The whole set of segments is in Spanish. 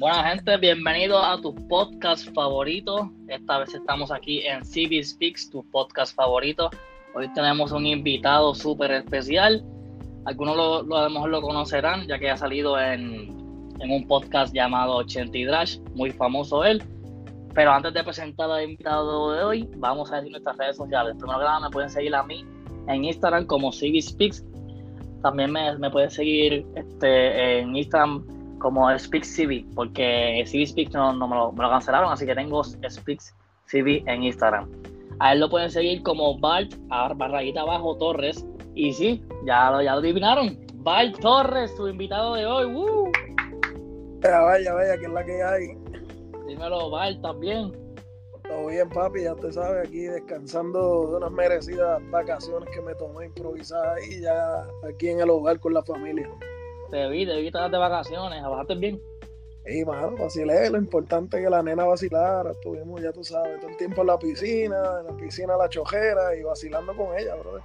Buena gente, bienvenido a tu podcast favorito. Esta vez estamos aquí en CB Speaks, tu podcast favorito. Hoy tenemos un invitado súper especial. Algunos lo, lo, lo conocerán, ya que ha salido en, en un podcast llamado 80 Drash, muy famoso él. Pero antes de presentar al invitado de hoy, vamos a decir nuestras redes sociales. Primero que nada, me pueden seguir a mí en Instagram como CB Speaks. También me, me pueden seguir este, en Instagram como Speaks CV, porque CB Speaks no, no me, lo, me, lo, cancelaron, así que tengo Speaks CV en Instagram. A él lo pueden seguir como Bart, barraguita abajo, Torres. Y sí, ya lo, ya lo adivinaron. Bart Torres, su invitado de hoy. ¡Woo! Vaya, vaya, vaya, que es la que hay. Dímelo, Bart, también. Todo bien, papi, ya te sabes, aquí descansando de unas merecidas vacaciones que me tomé improvisadas y ya aquí en el hogar con la familia. Te vi, te vi que estabas de vacaciones, ¿bajaste bien? Sí, mano, vacilé, lo importante es que la nena vacilara, estuvimos, ya tú sabes, todo el tiempo en la piscina, en la piscina la chojera y vacilando con ella, brother.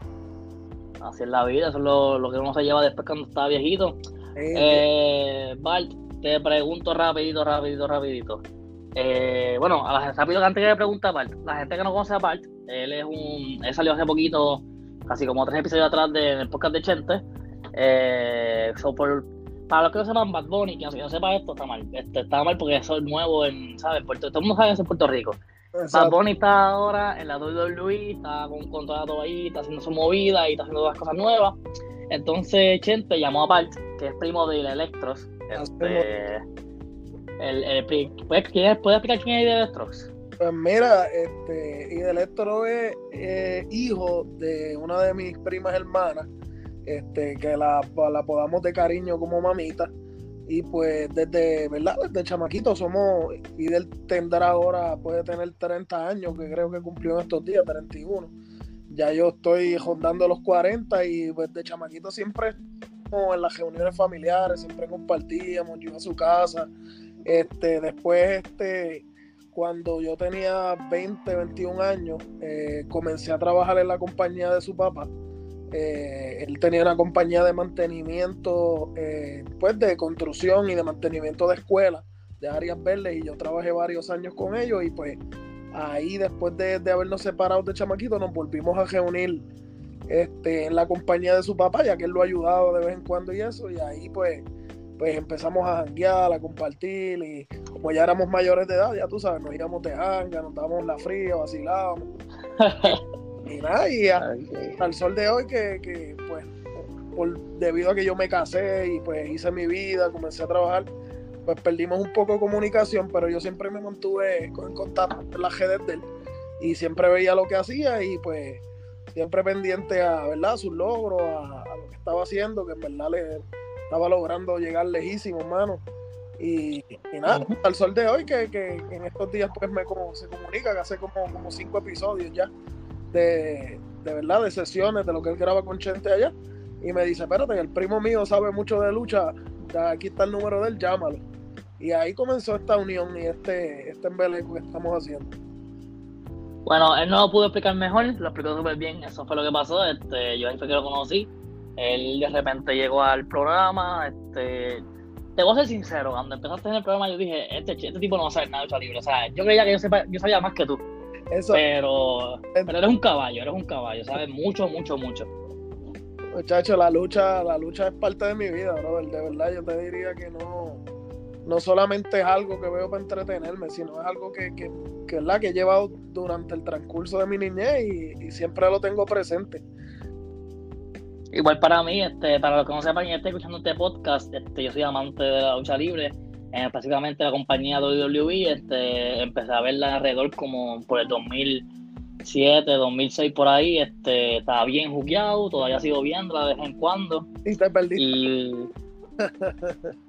Así es la vida, eso es lo, lo que uno se lleva después cuando está viejito. Sí, eh, Bart, te pregunto rapidito, rapidito, rapidito. Eh, bueno, a la, rápido que antes que me pregunta Bart, la gente que no conoce a Bart, él es un, él salió hace poquito, casi como tres episodios atrás de, del podcast de Chente. Eh, so por, para los que no sepan Bad Bunny, que no sepa esto, está mal. Este, está mal porque eso es nuevo en, ¿sabes? Puerto, todo el mundo sabe eso en Puerto Rico. Exacto. Bad Bunny está ahora en la WWE, está con un contrato ahí, está haciendo su movida y está haciendo todas cosas nuevas. Entonces Chente llamó a Bart, que es primo de Electros. Este, el, el, ¿puedes, ¿Puedes explicar quién es Electros? Pues mira, este, Electro es eh, hijo de una de mis primas hermanas, este, que la, la podamos de cariño como mamita. Y pues desde, ¿verdad? Desde chamaquito somos, y él tendrá ahora, puede tener 30 años, que creo que cumplió en estos días, 31. Ya yo estoy rondando los 40 y pues de chamaquito siempre en las reuniones familiares, siempre compartíamos, yo iba a su casa. Este, después, este, cuando yo tenía 20, 21 años, eh, comencé a trabajar en la compañía de su papá. Eh, él tenía una compañía de mantenimiento, eh, pues de construcción y de mantenimiento de escuelas, de áreas verdes, y yo trabajé varios años con ellos y pues ahí después de, de habernos separado de chamaquito nos volvimos a reunir este, en la compañía de su papá, ya que él lo ha ayudado de vez en cuando y eso, y ahí pues, pues empezamos a janguear, a compartir, y como ya éramos mayores de edad, ya tú sabes, nos íbamos de hanga, nos dábamos la fría, vacilábamos. y nada, y al sol de hoy que, que pues, por, debido a que yo me casé y pues hice mi vida, comencé a trabajar, pues perdimos un poco de comunicación, pero yo siempre me mantuve en contacto en las redes de él y siempre veía lo que hacía y pues siempre pendiente a, ¿verdad? sus logros, a, a, lo que estaba haciendo, que en verdad le estaba logrando llegar lejísimo, hermano. Y, y nada, uh -huh. al sol de hoy, que, que, que, en estos días pues me como, se comunica que hace como, como cinco episodios ya de, de verdad, de sesiones, de lo que él graba con Chente allá. Y me dice, espérate, el primo mío sabe mucho de lucha, aquí está el número de él, llámalo. Y ahí comenzó esta unión y este, este embeleco que estamos haciendo. Bueno, él no lo pudo explicar mejor, lo explicó súper bien, eso fue lo que pasó, este, yo ahí fue que lo conocí, él de repente llegó al programa, este, te voy a ser sincero, cuando empezaste en el programa yo dije, este, este tipo no va a saber nada de lucha libre, o sea, yo creía que yo, sepa, yo sabía más que tú, eso, pero, pero eres un caballo, eres un caballo, sabes mucho, mucho, mucho. Muchacho, la lucha, la lucha es parte de mi vida, brother, de verdad, yo te diría que no, no solamente es algo que veo para entretenerme, sino es algo que, que, que, la que he llevado durante el transcurso de mi niñez y, y, siempre lo tengo presente. Igual para mí, este, para los que no sepan y estén escuchando este podcast, este, yo soy amante de la lucha libre, eh, específicamente la compañía WWE, este, empecé a verla alrededor como por el 2007, 2006 por ahí, este, estaba bien jugueado, todavía sigo viéndola de vez en cuando. Y te perdiste. Y...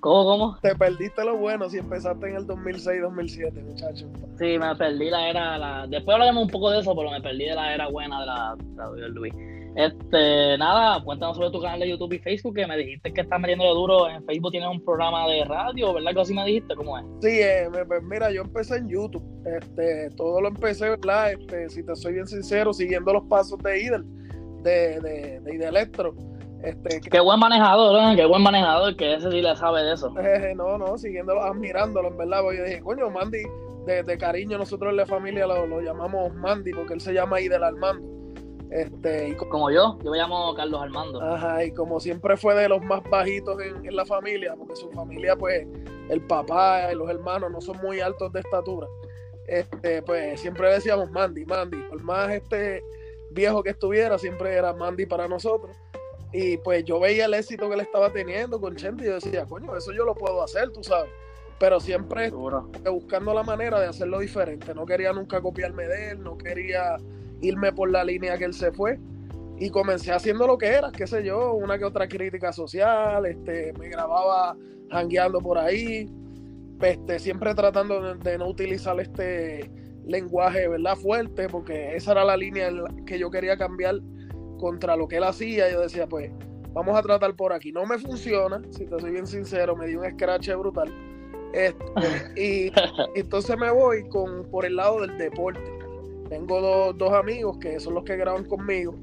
¿Cómo, cómo? Te perdiste lo bueno si empezaste en el 2006-2007, muchacho. Sí, me perdí la era. La... Después hablaremos un poco de eso, pero me perdí de la era buena de la, de la WWE. Este, nada, cuéntanos sobre tu canal de YouTube y Facebook, que me dijiste que estás metiéndole duro. En Facebook tienes un programa de radio, ¿verdad? Que así me dijiste, ¿cómo es? Sí, eh, mira, yo empecé en YouTube. Este, todo lo empecé, ¿verdad? Este, si te soy bien sincero, siguiendo los pasos de Idel, de, de, de Ida Electro Este, qué buen manejador, ¿eh? qué buen manejador, que ese sí le sabe de eso. Eh, no, no, siguiéndolo, admirándolo, en verdad, porque yo dije, coño, Mandy, de, cariño nosotros en la familia lo, llamamos Mandy, porque él se llama ahí del Armando. Este, y como, yo, yo me llamo Carlos Armando. Ajá, y como siempre fue de los más bajitos en, en la familia, porque su familia, pues, el papá y los hermanos no son muy altos de estatura. Este, pues siempre decíamos Mandy, Mandy. Por más este viejo que estuviera, siempre era Mandy para nosotros. Y pues yo veía el éxito que él estaba teniendo con Chente y yo decía, coño, eso yo lo puedo hacer, tú sabes. Pero siempre buscando la manera de hacerlo diferente. No quería nunca copiarme de él, no quería irme por la línea que él se fue. Y comencé haciendo lo que era, qué sé yo, una que otra crítica social, este, me grababa jangueando por ahí, este, siempre tratando de, no utilizar este lenguaje, ¿verdad? Fuerte, porque esa era la línea que yo quería cambiar contra lo que él hacía. Yo decía, pues, vamos a tratar por aquí. No me funciona, si te soy bien sincero, me dio un scratch brutal. Este, y, entonces me voy con, por el lado del deporte. Tengo dos, dos amigos que son los que graban conmigo.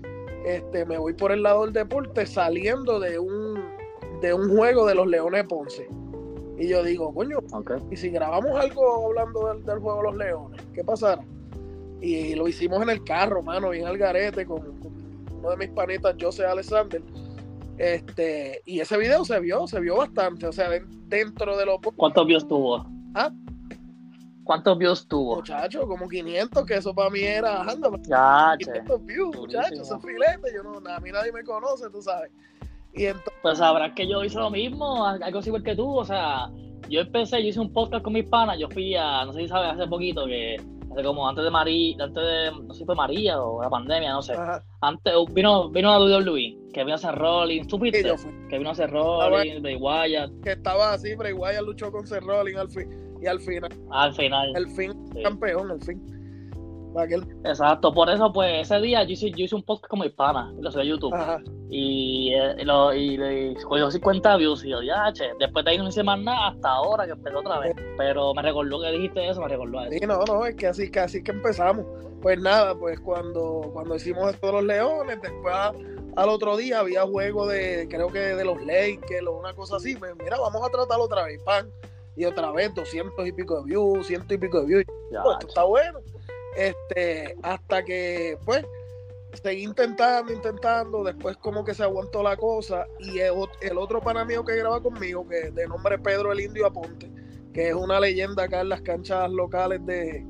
Este, me voy por el lado del deporte saliendo de un, de un juego de los Leones Ponce. Y yo digo, coño, y si grabamos algo hablando del, juego de los Leones, ¿qué pasará? Y lo hicimos en el carro, mano, bien al garete, con, uno de mis panitas, José Alexander. Este, y ese video se vio, se vio bastante, o sea, dentro de los... ¿Cuántos views tuvo? ¿Ah? ¿Cuántos views tuvo? Muchacho, como 500, que eso para mí era, anda, ya, 500 views, muchachos, eso es filete, yo no, a mí nadie me conoce, tú sabes. Y entonces... Pues sabrás que yo hice lo mismo, algo así igual que tú, o sea, yo empecé, yo hice un podcast con mis panas, yo fui a, no sé si sabes, hace poquito, que hace como antes de María, antes de, no sé si fue María o la pandemia, no sé. Antes vino, vino a WWE, que vino a hacer Rolling, ¿tú Que vino a hacer Rolling, Bray Wyatt. Que estaba así, Bray Wyatt luchó con Seth Rolling al fin, y al final. Al final. El fin, campeón, el fin. Exacto, por eso pues ese día yo hice, yo hice un podcast con mi pana, lo subí a YouTube. Y, eh, lo, y le cogió 50 views y yo, ya, che, después de ahí no hice más nada hasta ahora que empezó otra vez. Pero me recordó que dijiste eso, me recordó eso. Sí, no, no, es que así, casi que empezamos. Pues nada, pues cuando, cuando hicimos esto de los leones, después al otro día había juego de, creo que de los Lakers o una cosa así. Pues mira, vamos a tratarlo otra vez, pan. Y otra vez 200 y pico de views, ciento y pico de views. Ya, pues, esto está bueno. Este, hasta que, pues, seguí intentando, intentando, después como que se aguantó la cosa y el, otro pana mío que graba conmigo, que de nombre Pedro el Indio Aponte, que es una leyenda acá en las canchas locales de,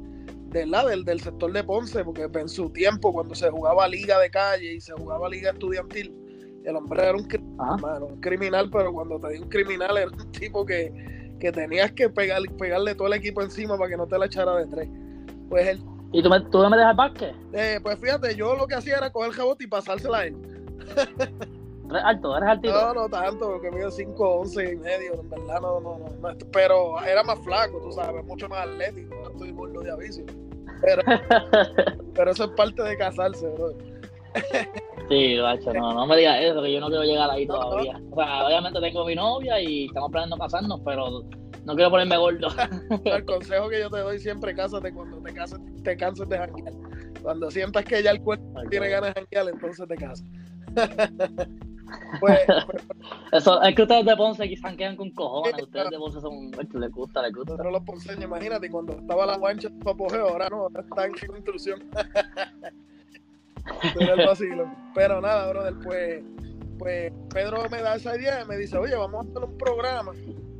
de la, del, del sector de Ponce, porque en su tiempo cuando se jugaba liga de calle y se jugaba liga estudiantil, el hombre era un, un criminal, pero cuando te di un criminal era un tipo que, que tenías que pegar, pegarle todo el equipo encima para que no te la echara de tres. Pues él ¿Y tú me, tú me dejas básquet? Eh, pues fíjate, yo lo que hacía era coger el rebote y pasársela a él. ¿Eres alto? ¿Eres altito? No, no tanto, porque mido 5, 11 y medio, en verdad no, no, no, Pero era más flaco, tú sabes, mucho más atlético, no estoy gordo de aviso. Pero, pero eso es parte de casarse, bro. Sí, bacho, no, no me digas eso, que yo no quiero llegar ahí todavía. O sea, obviamente tengo mi novia y estamos planeando casarnos, pero no quiero ponerme gordo. el consejo que yo te doy siempre, cásate cuando te cases, te canses de janguear. Cuando sientas que ya el cuerpo tiene ganas de janguear, entonces te casas. pues, pues, Eso, es que ustedes de Ponce quizás quedan con cojones. Ustedes de Ponce son. Les gusta, les gusta. Pero los ponceños, imagínate, cuando estaba la guancha en su apogeo, ahora no, ahora está en instrucción. Pero el vacilo. Pero nada, brother, pues, pues Pedro me da esa idea y me dice, oye, vamos a hacer un programa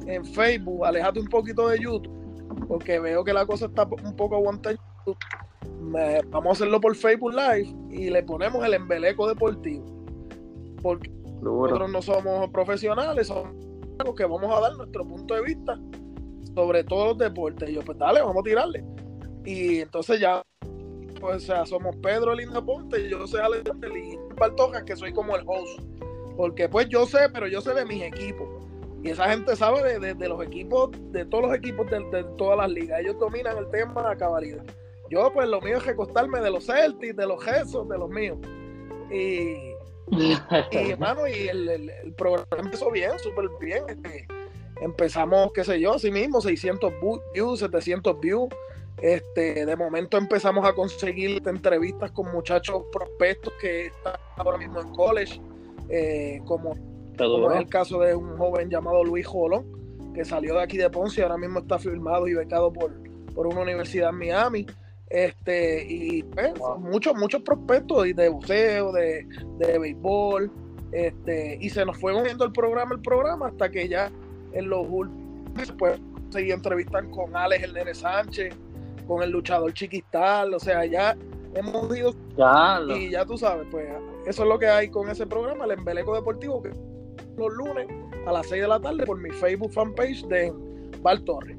en Facebook, alejate un poquito de YouTube, porque veo que la cosa está un poco aguantada vamos a hacerlo por Facebook Live y le ponemos el embeleco deportivo. Porque nosotros no somos profesionales, somos los que vamos a dar nuestro punto de vista sobre todos los deportes. Y yo, pues dale, vamos a tirarle. Y entonces ya, pues, o sea, somos Pedro Linda Ponte, y yo soy Alejandro y Bartojas, que soy como el host. Porque pues yo sé, pero yo sé de mis equipos. Y esa gente sabe de, los equipos, de todos los equipos de, todas las ligas. Ellos dominan el tema a cabalidad. Yo, pues, lo mío es recostarme de los Celtics, de los Jesús, de los míos. Y, y, hermano, y el, programa empezó bien, súper bien. Este, empezamos, qué sé yo, así mismo, 600 views, 700 views. Este, de momento empezamos a conseguir entrevistas con muchachos prospectos que están ahora mismo en college eh, como, como es el caso de un joven llamado Luis Jolón, que salió de aquí de Ponce y ahora mismo está firmado y becado por, por una universidad en Miami. Este, y pues, muchos, muchos prospectos de buceo, de, de béisbol, este, y se nos fue moviendo el programa, el programa, hasta que ya en los últimos meses pues, seguí entrevistar con Alex Nene Sánchez, con el luchador Chiquistal, o sea, ya hemos ido y ya tú sabes, pues eso es lo que hay con ese programa, el Embeleco Deportivo, que los lunes a las 6 de la tarde por mi Facebook fanpage de Val Torres.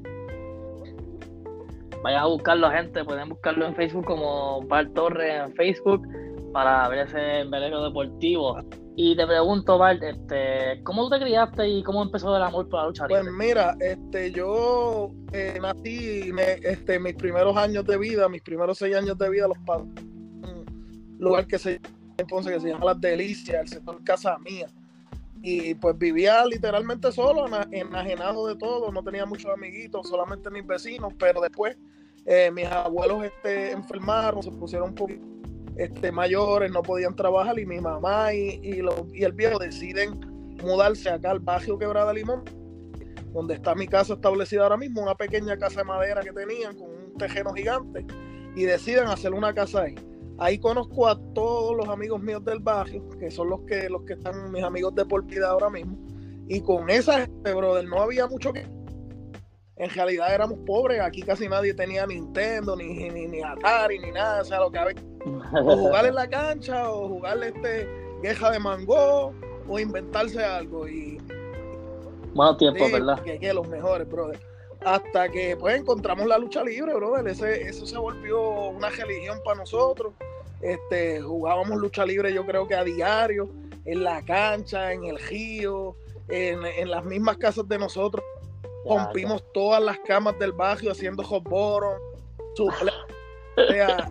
Vayan a buscarlo, gente. Pueden buscarlo en Facebook como Val Torres en Facebook para ver ese embeleco deportivo. Y te pregunto, Val, este, ¿cómo tú te criaste y cómo empezó el amor por la lucha Pues mira, este, yo eh, nací, este, mis primeros años de vida, mis primeros seis años de vida, los padres, un lugar que se entonces que se llama Las Delicias, el sector Casa Mía. Y pues vivía literalmente solo, enajenado de todo, no tenía muchos amiguitos, solamente mis vecinos, pero después eh, mis abuelos este, enfermaron, se pusieron un poquito este, mayores, no podían trabajar y mi mamá y, y, el viejo deciden mudarse acá al barrio Quebrada Limón, donde está mi casa establecida ahora mismo, una pequeña casa de madera que tenían con un tejeno gigante y deciden hacer una casa ahí. Ahí conozco a todos los amigos míos del barrio, que son los que, los que están mis amigos de por vida ahora mismo. Y con esa gente, brother, no había mucho que. En realidad éramos pobres, aquí casi nadie tenía Nintendo, ni, ni, ni Atari, ni nada, o sea, lo que había. O jugar en la cancha, o jugarle este queja de mango, o inventarse algo. Y. Bueno tiempo, ¿verdad? Que, que los mejores, brother hasta que pues encontramos la lucha libre, brother. Ese, eso se volvió una religión para nosotros. Este, jugábamos lucha libre yo creo que a diario, en la cancha, en el río, en, las mismas casas de nosotros. Rompimos todas las camas del barrio haciendo hot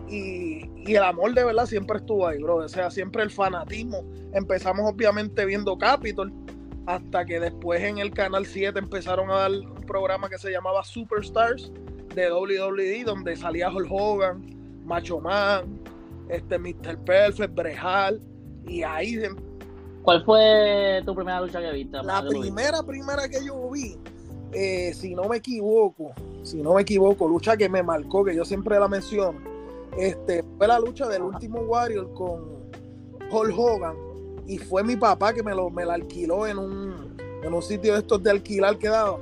y, y, el amor de verdad siempre estuvo ahí, bro. O sea, siempre el fanatismo. Empezamos obviamente viendo Capitol, hasta que después en el canal 7 empezaron a dar un programa que se llamaba Superstars de WWE, donde salía Hulk Hogan, Macho Man, este Mr. Perfect, Brejal, y ahí... ¿Cuál fue tu primera lucha que viste? La primera, primera que yo vi, eh, si no me equivoco, si no me equivoco, lucha que me marcó, que yo siempre la menciono, este, fue la lucha del último Warrior con Hulk Hogan y fue mi papá que me lo me la alquiló en un, en un sitio de estos de alquilar que daba,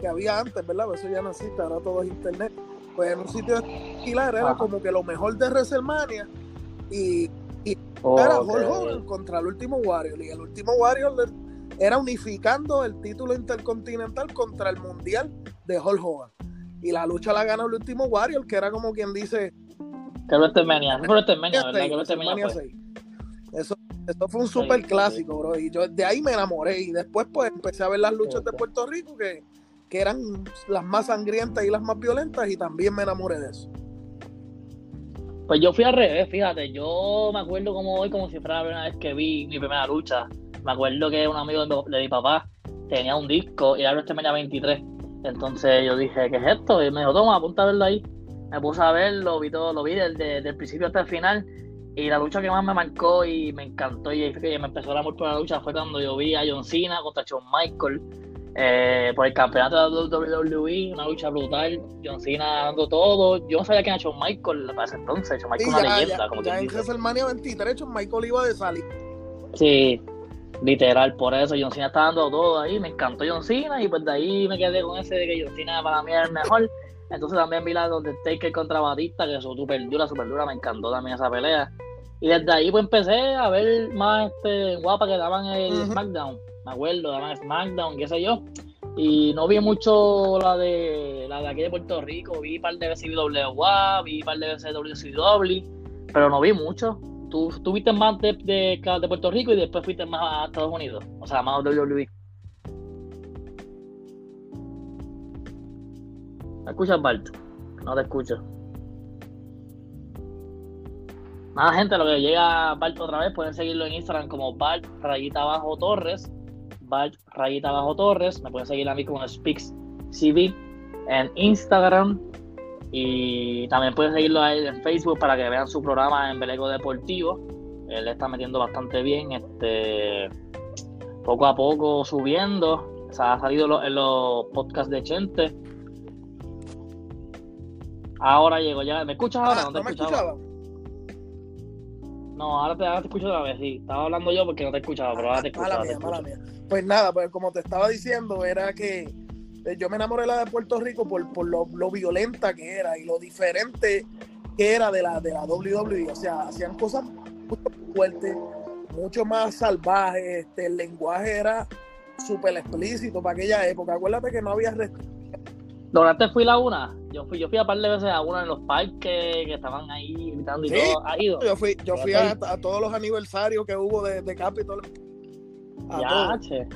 que había antes, ¿verdad? Eso ya no existe, ahora todo es internet. Pues en un sitio de alquilar era como que lo mejor de WrestleMania y, y era Hulk Hogan contra el último Warrior. Y el último Warrior era unificando el título intercontinental contra el mundial de Hulk Hogan. Y la lucha la ganó el último Warrior, que era como quien dice. Que WrestleMania, WrestleMania, ¿verdad? Que WrestleMania Eso eso fue un súper clásico, bro. Y yo de ahí me enamoré. Y después, pues, empecé a ver las luchas de Puerto Rico que, que eran las más sangrientas y las más violentas. Y también me enamoré de eso. Pues yo fui al revés, fíjate. Yo me acuerdo como hoy, como si fuera la primera vez que vi mi primera lucha. Me acuerdo que un amigo de mi, papá tenía un disco y era WrestleMania 23. Entonces yo dije, ¿qué es esto? Y me dijo, toma, apunta a verlo ahí. Me puse a verlo, vi todo, lo vi desde, desde el principio hasta el final y la lucha que más me marcó y me encantó y que me empezó el amor por la lucha fue cuando yo vi a John Cena contra Shawn Michael eh, por el campeonato de WWE, una lucha brutal. John Cena dando todo. Yo no sabía quién era Shawn Michael para ese entonces. Shawn Michael es una leyenda. Ya, como ya en WrestleMania 23, Shawn Michael iba de salir. Sí, literal, por eso John Cena está dando todo ahí. Me encantó John Cena y pues de ahí me quedé con ese de que John Cena para mí era el mejor. Entonces también vi la donde Taker contra Batista, que es súper dura, súper dura. Me encantó también esa pelea. Y desde ahí pues empecé a ver más este guapa que daban el SmackDown. Me acuerdo, daban SmackDown, qué sé yo. Y no vi mucho la de la de aquí de Puerto Rico. Vi un par de veces WWA, vi un par de veces WCW, pero no vi mucho. Tú, tú viste más de, de, Puerto Rico y después fuiste más a Estados Unidos. O sea, más WWE. ¿Me escuchas, Bart? No te escucho. Nada, gente, lo que llega Bart otra vez, pueden seguirlo en Instagram como Bart Rayita Abajo Torres. Bart Rayita Abajo Torres. Me pueden seguir a mí como Speaks CV en Instagram. Y también pueden seguirlo a él en Facebook para que vean su programa en Beleco Deportivo. Él está metiendo bastante bien, este poco a poco subiendo. O sea, ha salido en los podcasts de Chente. Ahora llego ya. ¿Me escuchas ahora? Ah, no te ¿no me escuchaba. escuchaba? No, ahora te, ahora te escucho otra vez, sí. Estaba hablando yo porque no te escuchaba, pero ahora te. Mala mala mía. Pues nada, pues como te estaba diciendo, era que yo me enamoré de la de Puerto Rico por, por lo, lo violenta que era y lo diferente que era de la, de la WWE. O sea, hacían cosas muy fuertes, mucho más salvajes. Este, el lenguaje era súper explícito para aquella época. Acuérdate que no había. ¿Lograste fui la una? Yo fui, yo fui a par de veces a una en los parques que estaban ahí invitando y Sí. todo. ¿Has ido? Yo fui, yo fui a, todos los aniversarios que hubo de, de Capitol. A Ya, todos, che.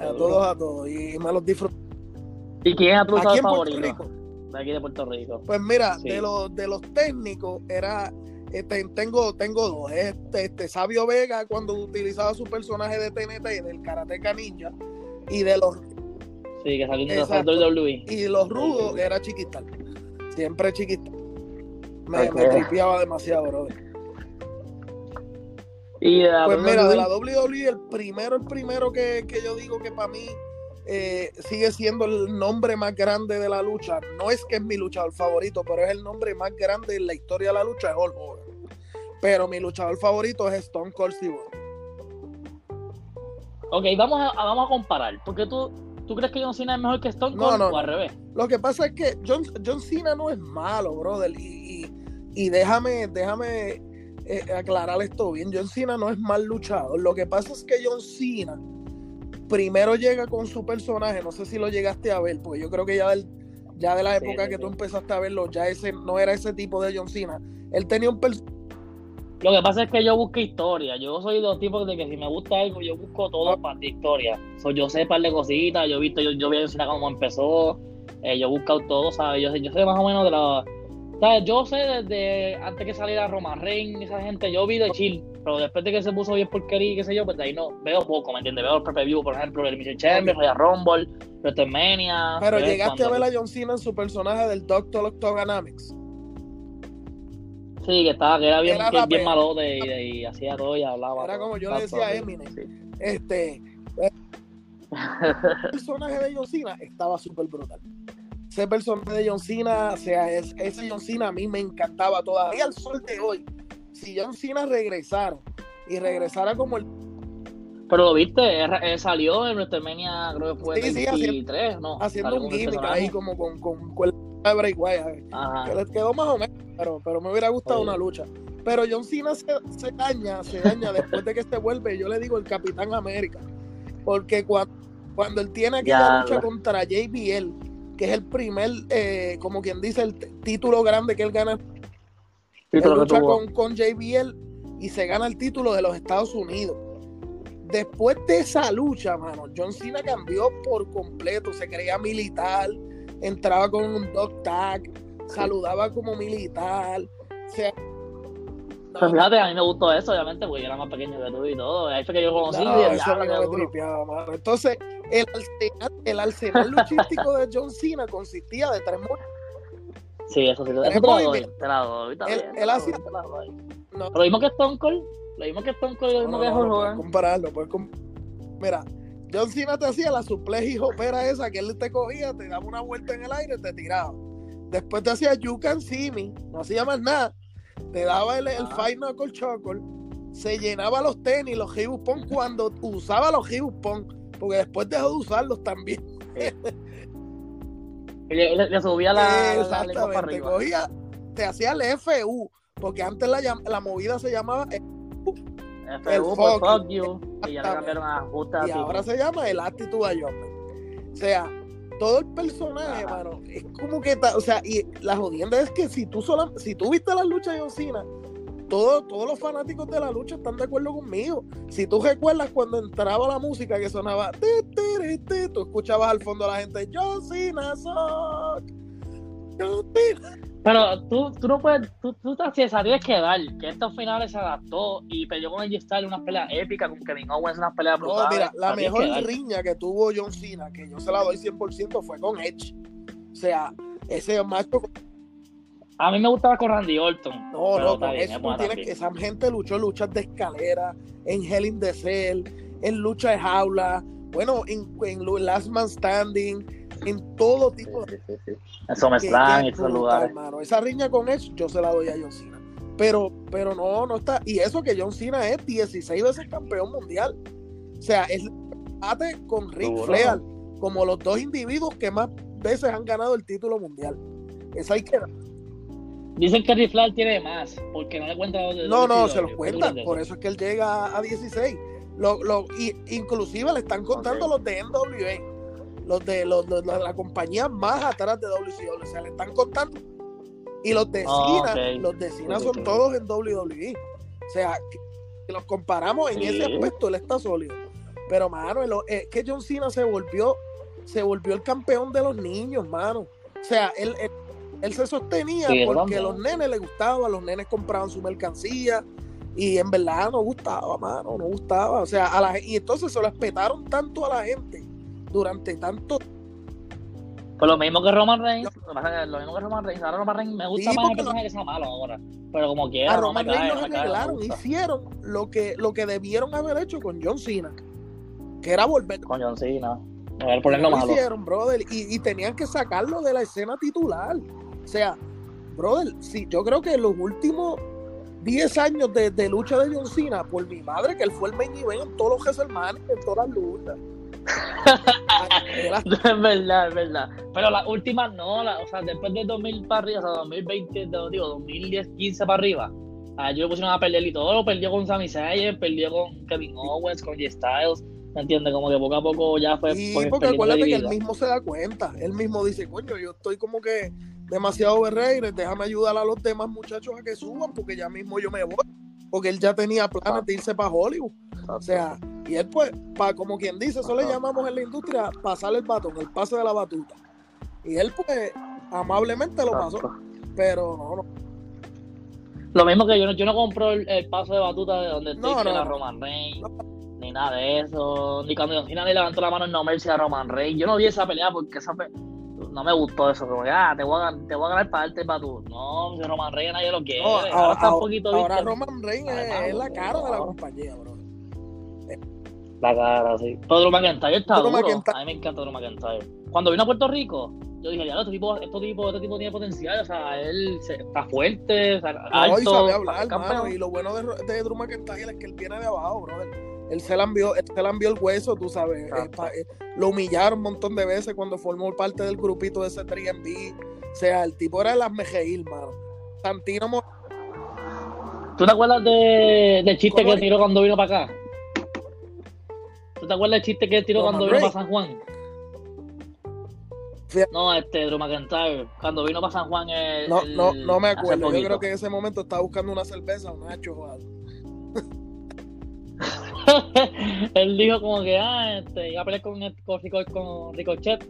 a todos, a todos. Y me los disfruté. ¿Y quién es tu Aquí Puerto favorito? Rico. De aquí de Puerto Rico. Pues mira, Sí. de los de los técnicos era este, tengo tengo dos, este, este Sabio Vega cuando utilizaba su personaje de TNT del Karateka Ninja y de los Sí, que salió de y de los rudos era Chiquistal. Siempre Chiquistal. Me, Ok. me tripeaba demasiado, brother. Y de la Pues mira, de la WWE el primero el primero que, que yo digo que para mí eh, sigue siendo el nombre más grande de la lucha. No es que es mi luchador favorito, pero es el nombre más grande en la historia de la lucha, es Hulk Hogan. Pero mi luchador favorito es Stone Cold Steve. Ok, vamos a, vamos a comparar. Porque tú, tú crees que John Cena es mejor que Stone Cold no, o al revés. Lo que pasa es que John, John Cena no es malo, brother. Y, y- y déjame, déjame eh, aclarar esto bien. John Cena no es mal luchador. Lo que pasa es que John Cena primero llega con su personaje. No sé si lo llegaste a ver, porque yo creo que ya, del- ya de la época sí, que tú empezaste a verlo, ya ese no era ese tipo de John Cena. Él tenía un personaje. Lo que pasa es que yo busco historia. Yo soy de los tipos de que si me gusta algo, yo busco todo para de historia. So, yo sé par de cositas, yo he visto, yo, yo vi a John Cena cómo empezó, eh, yo he buscado todo, ¿sabes? Yo yo sé más o menos de la. Yo sé desde antes que saliera Roman Reigns, esa gente, yo vi de chill, pero después de que se puso bien porquería y qué sé yo, pues de ahí no veo poco, ¿me entiendes? Veo el preview, por ejemplo, el Mission Chamber, Royal Rumble, WrestleMania. Pero llegaste a ver a John Cena en su personaje del Doctor Octogonamics. Sí, que estaba, que era bien, Era bien, bien malote y, y hacía todo y hablaba. Era como yo le decía a Eminem. Este, el personaje de John Cena estaba súper brutal. Ese personaje de John Cena, o sea, es- ese John Cena a mí me encantaba todavía al sol de hoy. Si John Cena regresara y regresara como el Pero lo viste, salió en WrestleMania, creo que fue Sí, sí, 23, ¿no? haciendo un gimmick ahí como con, con, con la Bray Wyatt, que les quedó más o menos, pero, pero me hubiera gustado una lucha. Pero John Cena se, se daña, se daña después de que se vuelve, yo le digo el Capitán América. Porque cuando, cuando él tiene aquella Ya, lucha la- contra JBL, que es el primer, eh, como quien dice, el título grande que él gana, Sí, él lucha con, con JBL y se gana el título de los Estados Unidos. Después de esa lucha, mano, John Cena cambió por completo, se creía militar, entraba con un dog tag, saludaba como militar, o sea, Pues fíjate, a mí me gustó eso, obviamente, porque yo era más pequeño que tú y todo. Ahí fue que yo conocí No, y eso era que me tripeaba, mano. Entonces, el arsenal, el arsenal luchístico de John Cena consistía de tres muertes. Sí, eso sí, eso te la doy, movimientos. te la doy, está Él- hacía-. No, Lo mismo que Stone Cold, lo mismo que Stone Cold lo no, mismo que compararlo. puedes com- Mira, John Cena te hacía la suplex y jopera esa que él te cogía, te daba una vuelta en el aire y te tiraba. Después te hacía You Can See Me, no hacía más nada. Te daba el, el Ah. Five Knuckle Chocolate, se llenaba los tenis, los Hibus Pong cuando usaba los Hibus Pong, porque después dejó de usarlos también. Le, subía la, la lengua para Exactamente, arriba. cogía, te hacía el FU, porque antes la, la movida se llamaba FU el por fuck fuck you. Y ya le cambiaron a justa y así. ahora se llama el Attitude Adjustment. O sea, todo el personaje, Ajá. mano, es como que, ta- o sea, y la jodienda es que si tú sola, si tú viste la lucha de John Cena, todo- todos los fanáticos de la lucha están de acuerdo conmigo. Si tú recuerdas cuando entraba la música que sonaba, ti, ti, ti, tú escuchabas al fondo a la gente, John Cena, suck. John Cena". Pero tú, tú no puedes, tú, tú te tienes que dar, que estos finales se adaptó y peleó con AJ Styles unas peleas épicas con Kevin Owens, unas peleas No, brutales. mira, la que mejor riña que tuvo John Cena, que yo se la doy 100%, fue con Edge. O sea, ese macho A mí me gustaba con Randy Orton. No, no, con eso tienes que, esa gente luchó luchas de escalera, en Hell in the Cell, en lucha de jaula, bueno, en, en Last Man Standing, en todo tipo de. Sí, sí, Eso me en esos lugares. Esa riña con Edge, yo se la doy a John Cena. Pero, pero no, no está. Y eso que John Cena es 16 veces campeón mundial. O sea, es bate con Rick Flair como los dos individuos que más veces han ganado el título mundial. Esa hay que. Dicen que Rick Flair tiene más, porque no le cuentan. No, no, se los cuentan. Por eso es que él llega a 16. Lo, lo, y, inclusive le están contando los de NWA los de los, la compañía más atrás de WCW, o sea, le están contando. Y los de ah, Cena, los de Cena son todos en WWE. O sea, que, los comparamos en ese aspecto, él está sólido. Pero, mano, es que John Cena se volvió, se volvió el campeón de los niños, mano. O sea, él, él, se sostenía porque a los nenes les gustaba, los nenes compraban su mercancía y en verdad no gustaba, mano, no gustaba. O sea, a la, y entonces se lo respetaron tanto a la gente durante tanto pues lo mismo que Roman Reigns, lo mismo que Roman Reigns, ahora Roman Reigns me gusta más el personaje que sea malo ahora, pero como quiera. A Roman Reigns lo arreglaron, hicieron lo que, lo que debieron haber hecho con John Cena, que era volver. Con John Cena, a ver, ponerlo malo. hicieron, brother, y, y, tenían que sacarlo de la escena titular. O sea, brother, sí, yo creo que en los últimos 10 años de, de lucha de John Cena, por mi madre, que él fue el main event en todos los WrestleMania, en todas las luchas es verdad, es verdad. Pero las últimas no, o sea, después de 2000 para arriba, o sea, 2020, digo, 2010, 15 para arriba, a ellos lo pusieron a perder y todo, lo perdió con Sami Zayn, perdió con Kevin Owens, con J Styles, ¿me entiendes? Como que poco a poco ya fue. Sí, porque acuérdate que él mismo se da cuenta, él mismo dice, coño, yo estoy como que demasiado berreire, déjame ayudar a los demás muchachos a que suban, porque ya mismo yo me voy, porque él ya tenía planes de irse para Hollywood. O sea, y él, pues, para como quien dice, eso le llamamos en la industria pasar el batón, el pase de la batuta. Y él, pues, amablemente lo pasó. Pero no, no. Lo mismo que yo no, yo no compro el, paso de batuta de donde no, la Roman Reigns, ni nada de eso. Ni cuando le levantó la mano en no mercy a Roman Reigns. Yo no vi esa pelea porque esa no me gustó eso. Como que, ah, te voy a, te voy a ganar para darte para tú. No, si Roman Reigns nadie lo quiere. ahora, está un poquito ahora Roman Reigns es, la cara de la compañía, bro. La cara, sí. Pero Drew McIntyre está duro. A mí me encanta Drew McIntyre. Cuando vino a Puerto Rico, yo dije, ya, este tipo, este tipo, este tipo tiene potencial, o sea, él está fuerte, o sea, alto, y sabe hablar, mano, y lo bueno de, de Drew McIntyre es que él viene de abajo, brother. Él se le envió, él se le envió el hueso, tú sabes. Eh, lo humillaron un montón de veces cuando formó parte del grupito de ese 3B. O sea, el tipo era el asmejeil, mano. Santino ¿Tú te acuerdas de, del chiste que tiró cuando vino para acá? ¿Tú te acuerdas del chiste que tiró cuando vino para San Juan? No, este, Drew McIntyre, cuando vino para San Juan. El, no, no, no me acuerdo. Yo creo que en ese momento estaba buscando una cerveza o Nacho o Él dijo como que, ah, este, iba a pelear con, con, con Ricochet.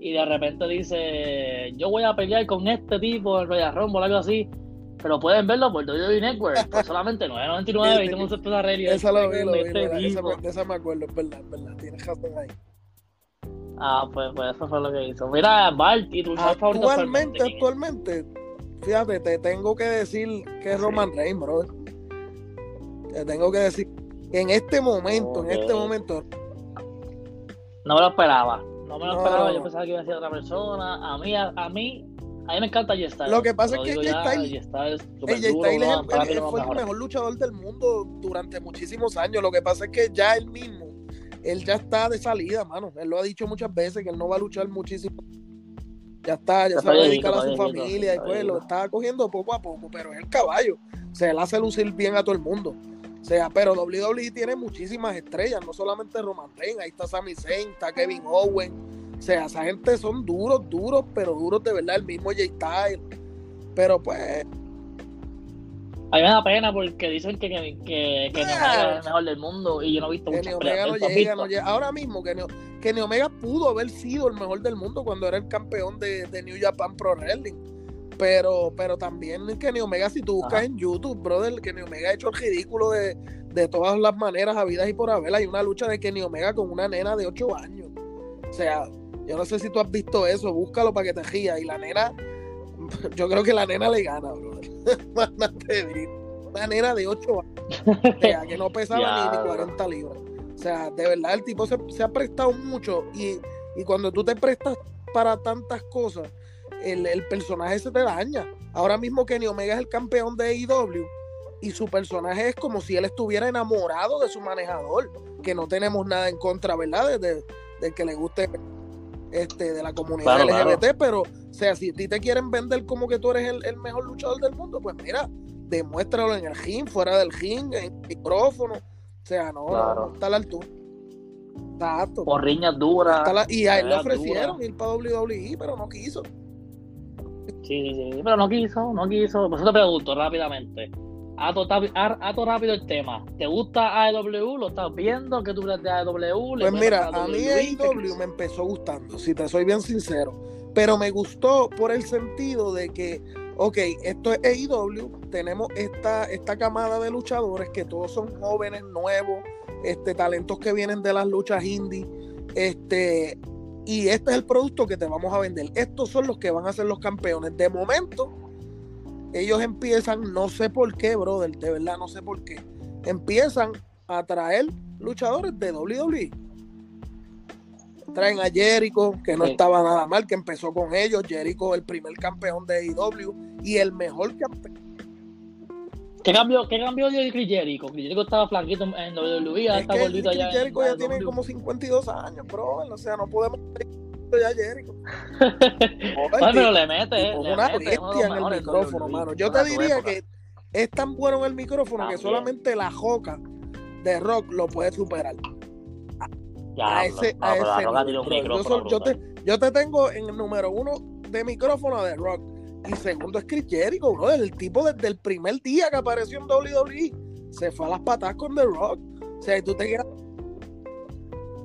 Y de repente dice, yo voy a pelear con este tipo en Royal Rumble o algo así. Pero pueden verlo por WWE Network, pues solamente 9.99 y tengo un sorpresa realidad. Esa lo vi, lo vi, este esa, me acuerdo, es verdad, es verdad, tienes razón ahí. Ah, pues, pues eso fue lo que hizo. Mira, Bart, y tu Actualmente, actualmente, fíjate, te tengo que decir que es Roman Reigns, bro. Te tengo que decir en este momento, en este momento. No me lo esperaba. No me lo esperaba, yo pensaba que iba a ser otra persona. A mí, a, a mí, a mí me encanta J Styles. Lo que pasa es que J Styles, fue el mejor luchador del mundo durante muchísimos años. Lo que pasa es que ya él mismo, él ya está de salida, mano. Él lo ha dicho muchas veces que él no va a luchar muchísimo. Ya está, ya se va a dedicar a su familia y pues lo está cogiendo poco a poco, pero es el caballo. Sea, él hace lucir bien a todo el mundo. O sea, pero WWE tiene muchísimas estrellas, no solamente Roman Reigns, ahí está Sami Zayn, está Kevin Owens, o sea, esa gente son duros, duros, pero duros de verdad, el mismo J-Style. Pero pues. A mí me da pena porque dicen que, que, que, que es el mejor del mundo y yo no he visto muchas Omega no llega, no llega. Ahora mismo, que, que Omega pudo haber sido el mejor del mundo cuando era el campeón de, de New Japan Pro Wrestling. Pero, pero también Kenny Omega, si tú buscas en YouTube, brother, Kenny Omega ha hecho el ridículo de, de todas las maneras habidas y por haber. Hay una lucha de Kenny Omega con una nena de 8 años. O sea, yo no sé si tú has visto eso, búscalo para que te rías. Y la nena, yo creo que la nena le gana, bro. Una nena de 8 años, que no pesaba ni, 40 libras. O sea, de verdad el tipo se, ha prestado mucho y, cuando tú te prestas para tantas cosas, el, el, personaje se te daña. Ahora mismo Kenny Omega es el campeón de AEW y su personaje es como si él estuviera enamorado de su manejador, que no tenemos nada en contra, ¿verdad? De, de, que le guste este, de la comunidad LGBT, pero, o sea, si a ti te quieren vender como que tú eres el, mejor luchador del mundo, pues mira, demuéstralo en el ring, fuera del ring, en el micrófono. O sea, no, no, está a la altura. Exacto. Por riñas duras. y a él le ofrecieron ir para WWE, pero no quiso. Sí, sí, sí, pero no quiso, no quiso. Por eso te pregunto rápidamente. Ato, rápido el tema. ¿Te gusta AEW? ¿Lo estás viendo? ¿Qué tú crees de AEW? Pues mira, a, mí AEW me empezó gustando, si te soy bien sincero. Pero me gustó por el sentido de que, ok, esto es AEW, tenemos esta, esta camada de luchadores que todos son jóvenes, nuevos, este, talentos que vienen de las luchas indie, este, y este es el producto que te vamos a vender. Estos son los que van a ser los campeones. De momento, ellos empiezan, no sé por qué, brother, de verdad no sé por qué, empiezan a traer luchadores de WWE. Traen a Jericho, que no estaba nada mal, que empezó con ellos. Jericho, el primer campeón de AEW y el mejor campeón. ¿Qué cambió, qué cambió de Chris Jericho? Jericho estaba flaquito en WWE, es está gordito allá. Jericho ya tiene como 52 años, bro. O sea, no podemos ya Jericho. pero le mete, una bestia en el micrófono, mano. Yo te diría que es tan bueno en el micrófono que solamente la joca de rock lo puede superar. a ese, a ese yo, te, yo te tengo en el número uno de micrófono de rock. Y segundo es Chris Jericho, bro. El tipo desde el primer día que apareció en WWE se fue a las patas con The Rock. O sea, tú te quedas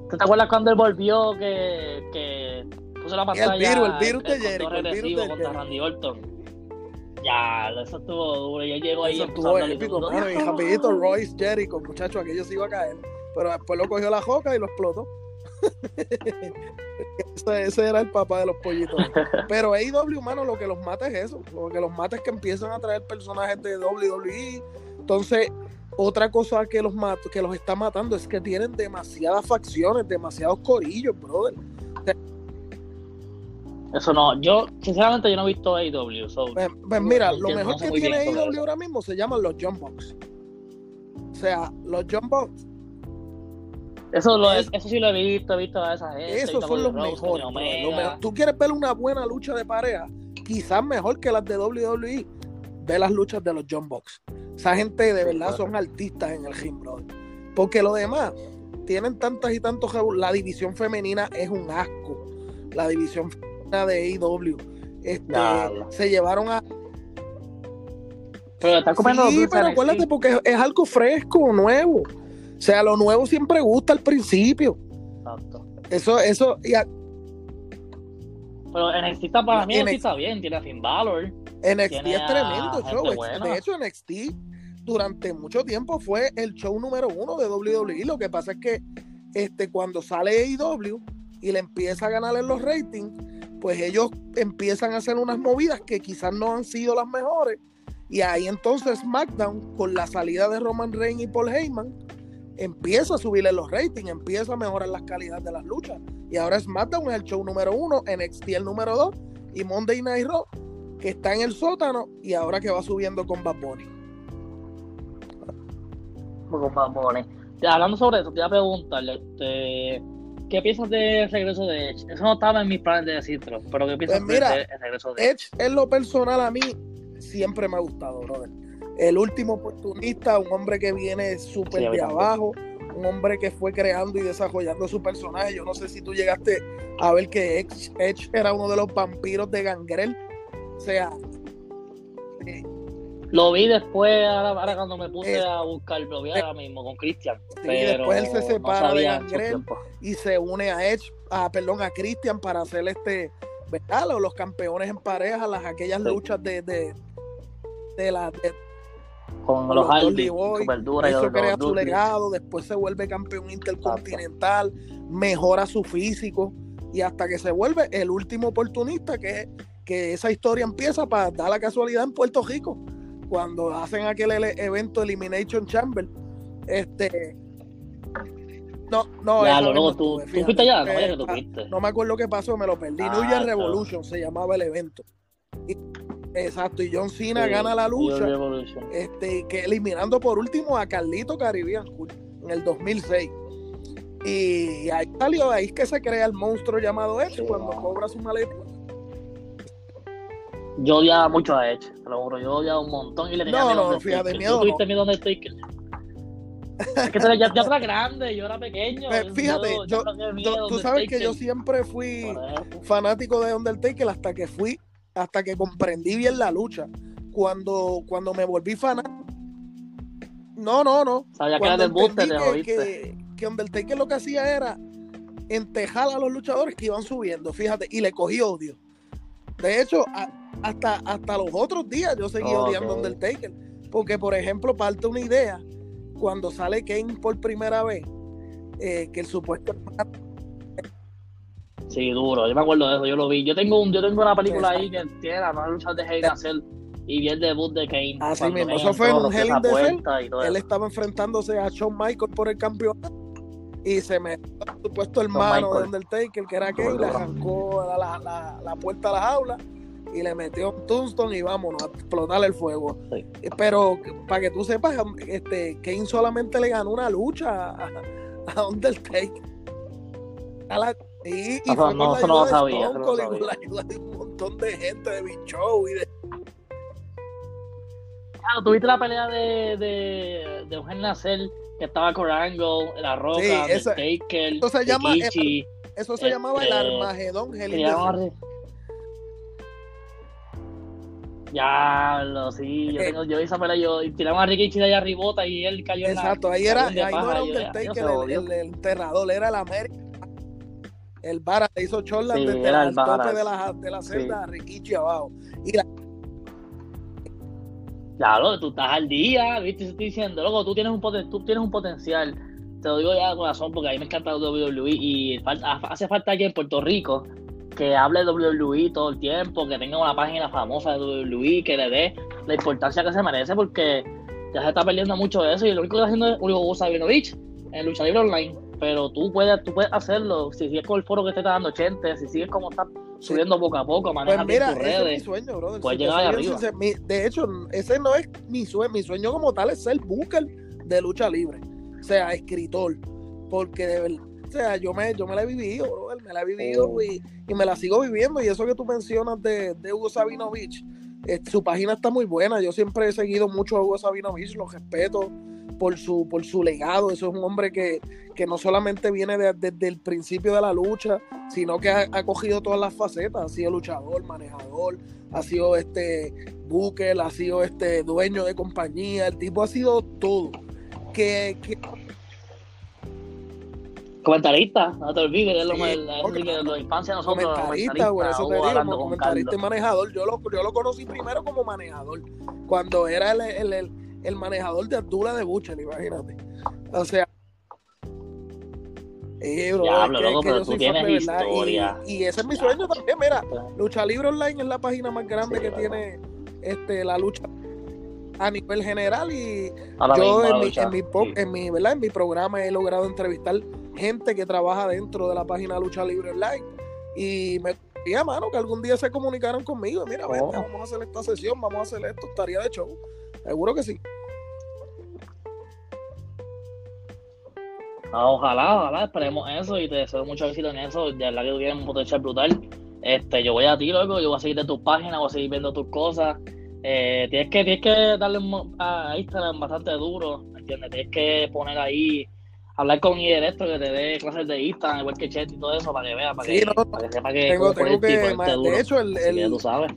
¿Te acuerdas cuando él volvió que, que puso la pantalla? El virus, el virus de Jericho. El virus de contra Randy Orton. Ya, eso estuvo duro. Ya llegó ahí. Eso estuvo épico, mano. Y rapidito Royce Jericho, muchacho, aquello se iba a caer. Pero después lo cogió la joca y lo explotó. ese, ese, era el papá de los pollitos. Pero AEW, mano, lo que los mata es eso. Lo que los mata es que empiezan a traer personajes de WWE. Entonces, otra cosa que los, que los está matando es que tienen demasiadas facciones, demasiados corillos, brother. Eso no, yo sinceramente yo no he visto AEW. pues, pues mira, lo mejor que tiene AEW ahora mismo se llaman los Jumpbox. O sea, los Jumpbox. Eso, lo, eso sí lo he visto, he visto a esa gente. Esos son los mejores. Tú quieres ver una buena lucha de pareja, quizás mejor que las de WWE. Ve las luchas de los Jumpbox. Esa gente de verdad son artistas en el gym, brother. Porque lo demás, tienen tantas y tantos. La división femenina es un asco. La división femenina de AEW. Este, se llevaron a. Pero Sí, pero acuérdate, porque es, algo fresco, nuevo. O sea, lo nuevo siempre gusta al principio. Exacto. Eso, eso. Pero NXT está para mí, NXT está bien, tiene a Finn Balor. NXT es tremendo show. De hecho, NXT durante mucho tiempo fue el show número uno de WWE. Lo que pasa es que este, cuando sale AEW y le empieza a ganar en los ratings, pues ellos empiezan a hacer unas movidas que quizás no han sido las mejores. Y ahí entonces SmackDown, con la salida de Roman Reigns y Paul Heyman, empieza a subirle los ratings, empieza a mejorar las calidades de las luchas. Y ahora SmackDown es el show número uno, NXT el número dos, y Monday Night Raw, que está en el sótano, y ahora que va subiendo con Bad Bunny con Hablando sobre eso, te iba a preguntarle, este, ¿qué piensas de regreso de Edge? Eso no estaba en mis planes de decirlo, pero ¿qué piensas pues de regreso de Edge? Edge, en lo personal, a mí siempre me ha gustado, brother. El último oportunista, un hombre que viene súper de abajo, un hombre que fue creando y desarrollando su personaje. Yo no sé si tú llegaste a ver que Edge, Edge era uno de los vampiros de Gangrel. O sea, eh, lo vi después, ahora, cuando me puse a buscar, lo vi ahora mismo con Christian. Sí, después él se separa de Gangrel y se une a Edge, a, perdón, a Christian para hacer este, ¿verdad? Los, campeones en pareja, las aquellas luchas de, de, de la con, los, Hardy, eso crea su legado, después se vuelve campeón intercontinental, mejora su físico y hasta que se vuelve el último oportunista que que esa historia empieza para dar la casualidad en Puerto Rico, cuando hacen aquel evento Elimination Chamber. Este. No, no, ya, no, tú, tú fuiste allá, no, que tú ah, fuiste. no me acuerdo qué pasó, me lo perdí. Ah, New Year Revolution se llamaba el evento. Exacto, y John Cena gana la lucha, este, que eliminando por último a Carlito Caribbean en el 2006. Y ahí salió, ahí es que se crea el monstruo llamado Edge cuando cobra su maleta. Yo odiaba mucho a Edge, te lo juro, yo odiaba un montón y le tenía no, miedo. No, fíjate, miedo. ¿Tú tuviste miedo de Taker? Es que ya, ya era grande, yo era pequeño. Pues fíjate, yo, tú sabes que yo siempre fui fanático de Undertaker hasta que fui, hasta que comprendí bien la lucha. Cuando, cuando me volví fanático. No, no, no. Sabía que era del booster, que, que, que Undertaker lo que hacía era entejar a los luchadores que iban subiendo, fíjate, y le cogí odio. De hecho, hasta, hasta los otros días yo seguí odiando a Undertaker. Porque, por ejemplo, parte una idea cuando sale Kane por primera vez, eh, que el supuesto Sí, duro, yo me acuerdo de eso, yo lo vi. Yo tengo un, yo tengo una película ahí que tiene la nueva lucha de Hell y vi el debut de Kane. Así mismo, eso fue en un Hell in the Él estaba enfrentándose a Shawn Michaels por el campeonato y se me por supuesto hermano de Undertaker, que era Kane, le arrancó la, la, la, puerta a la jaula y le metió un tombstone y vámonos a explotar el fuego. Pero para que tú sepas, este, Kane solamente le ganó una lucha a, a Undertaker. A la, y, y fue no, eso no lo sabía. con la ayuda de un montón de gente de Big Show y de. Claro, tuviste la pelea de, de, de Eugen Nacel, que estaba con Angle, La Roca, sí, esa, Taker, eso se, llama, eso se llamaba el este, Armagedón ya, lo sí, yo, eh, tengo, yo esa pelea, yo tiramos a Ricky de allá arribota y él cayó Exacto, ahí era, ahí no era Undertaker, el, el, el, enterrador, era el América. El Vara le hizo Chorlan desde el, tope de la, de la celda a Rikichi abajo. Y la... Claro, tú estás al día, ¿viste? Estoy diciendo, loco, tú tienes un, poten tú tienes un potencial. Te lo digo ya de corazón porque a mí me encanta el WWE y falta, hace falta aquí en Puerto Rico que hable de WWE todo el tiempo, que tenga una página famosa de WWE, que le dé la importancia que se merece, porque ya se está perdiendo mucho de eso y lo único que está haciendo es Hugo Sabinovich en Lucha Libre Online. Pero tú puedes, tú puedes hacerlo si sigues con el foro que te está dando 80, si sigues como está subiendo poco a poco, maneja pues mira, tus redes. Es mi sueño, brother. Puedes llegar arriba. de hecho, ese no es mi sueño. Mi sueño como tal es ser booker de lucha libre. O sea, escritor. Porque de verdad o sea, yo me, yo me la he vivido, bro, me la he vivido oh. y, me la sigo viviendo. Y eso que tú mencionas de, de Hugo Sabinovich, eh, su página está muy buena. Yo siempre he seguido mucho a Hugo Sabinovich, lo respeto por su, por su legado. Eso es un hombre que, no solamente viene desde el principio de la lucha, sino que ha, cogido todas las facetas. Ha sido luchador, manejador, ha sido este booker, ha sido este dueño de compañía. El tipo ha sido todo. Que, que Comentarista, no te olvides, es lo, sí, de la infancia nosotros. Comentarista, bueno, eso te digo, comentarista y manejador. Yo lo, yo lo conocí primero como manejador, cuando era el, el, el, manejador de Abdullah de Bucher, imagínate. O sea, eh, bro, ya, hablo, loco, pero tú tienes historia. Y, y, ese es mi sueño también, mira, Lucha Libre Online es la página más grande que tiene este la lucha a nivel general y yo en, mi, en, mi, en, mi, ¿verdad? en mi programa he logrado entrevistar gente que trabaja dentro de la página Lucha Libre Online y me gustaría, mano, que algún día se comunicaran conmigo. Mira, oh. vamos a hacer esta sesión, vamos a hacer esto, estaría de show. Seguro que sí. Ah, ojalá, ojalá, esperemos eso y te deseo mucho éxito en eso. De verdad que tú tienes un potencial brutal. Este, yo voy a ti, loco, yo voy a seguir de tus páginas, voy a seguir viendo tus cosas. Eh, tienes que tienes que darle a Instagram bastante duro, ¿entiendes? Tienes que poner ahí hablar con I esto que te dé clases de Instagram, igual que Chet y todo eso, para que vea, para, que, para que sepa que. Tengo, tengo que de hecho, el,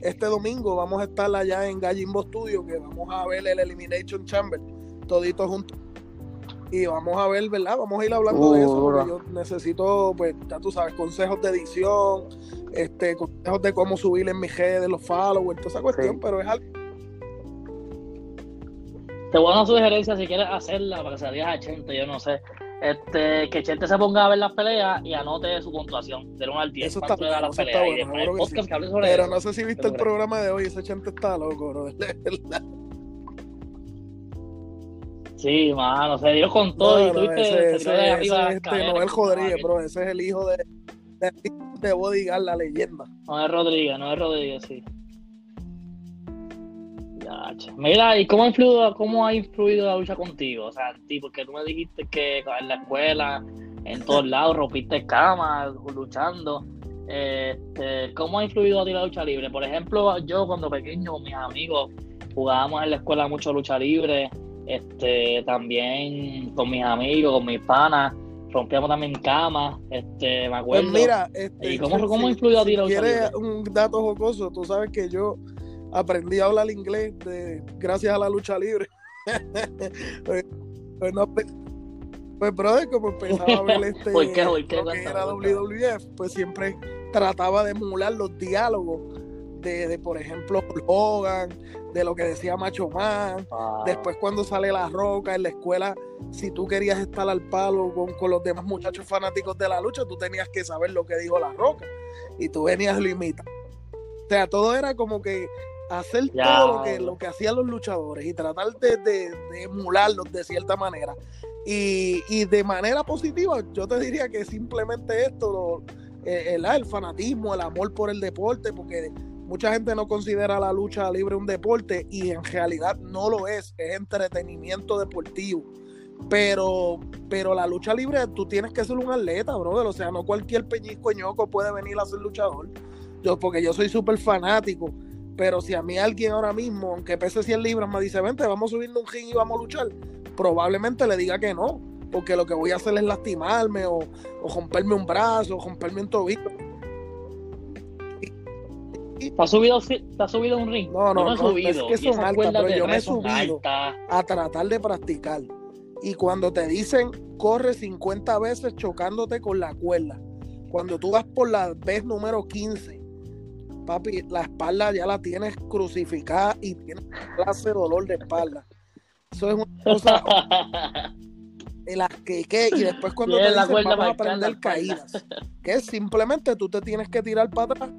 este domingo vamos a estar allá en Gallimbo Studio, que vamos a ver el Elimination Chamber, toditos juntos. Y vamos a ver, ¿verdad? Vamos a ir hablando de eso, porque yo necesito, pues, ya tú sabes, consejos de edición, este, consejos de cómo subir en mi redes, los followers, toda esa cuestión, pero es algo te voy a dar una sugerencia si quieres hacerla para que salgas a 80, yo no sé. Este, que Chente se ponga a ver las peleas y anote su puntuación de 1 al 10. Eso está, bueno, que sí. que sobre Pero eso. no sé si viste ¿Qué el crees? programa de hoy, ese chante está loco, bro. Sí, mano, se dio con todo y No, no, tuviste, ese, se tiró de ese- arriba ese este Noel Rodríguez, bro. Ese es el hijo de, de, de Bodyguard, la leyenda. No es Rodríguez, no es Rodríguez, sí. Mira, ¿y cómo ha influido, cómo ha influido la lucha contigo? O sea, ti, porque tú me dijiste que en la escuela, en todos lados, rompiste cama, luchando. Este, ¿Cómo ha influido a ti la lucha libre? Por ejemplo, yo cuando pequeño mis amigos jugábamos en la escuela mucho lucha libre, este, también con mis amigos, con mis panas, rompíamos también camas, este, me Pues acuerdo. mira, este, ¿Y cómo- si- cómo ha influido a ti si la lucha libre? un dato jocoso, tú sabes que yo aprendí a hablar inglés de, gracias a la lucha libre. pues, pues no, pues, pues, brother, como empezaba a ver este ¿Por qué? ¿Por qué? lo que era. WWF, pues siempre trataba de emular los diálogos de, de, por ejemplo, Hogan, de lo que decía Macho Man, Ah, Después cuando sale La Roca en la escuela, si tú querías estar al palo con, con los demás muchachos fanáticos de la lucha, tú tenías que saber lo que dijo La Roca. Y tú venías a imitar. O sea, todo era como que hacer Ya. todo lo que, lo que hacían los luchadores y tratar de, de- de emularlos de cierta manera. Y, y de manera positiva, yo te diría que simplemente esto, lo- eh, el, el fanatismo, el amor por el deporte, porque mucha gente no considera la lucha libre un deporte y en realidad no lo es, es entretenimiento deportivo. Pero, pero la lucha libre, tú tienes que ser un atleta, brother. O sea, no cualquier peñisco ñoco puede venir a ser luchador. Yo, porque yo soy súper fanático. Pero si a mí alguien ahora mismo, aunque pese 100 libras, me dice, vente, vamos subiendo un ring y vamos a luchar, probablemente le diga que no. Porque lo que voy a hacer es lastimarme o, o romperme un brazo, o romperme un tobillo. ¿Te has subido, te has subido a un ring? No, no, no, subido. es que son altas, pero yo me he subido. a tratar de practicar. Y cuando te dicen corre 50 veces chocándote con la cuerda, cuando tú vas por la vez número 15, papi, la espalda ya la tienes crucificada y tienes clase de dolor de espalda. Eso es una cosa en la que, que- y después cuando te la dicen vamos a la aprender espalda". caídas, que simplemente tú te tienes que tirar para atrás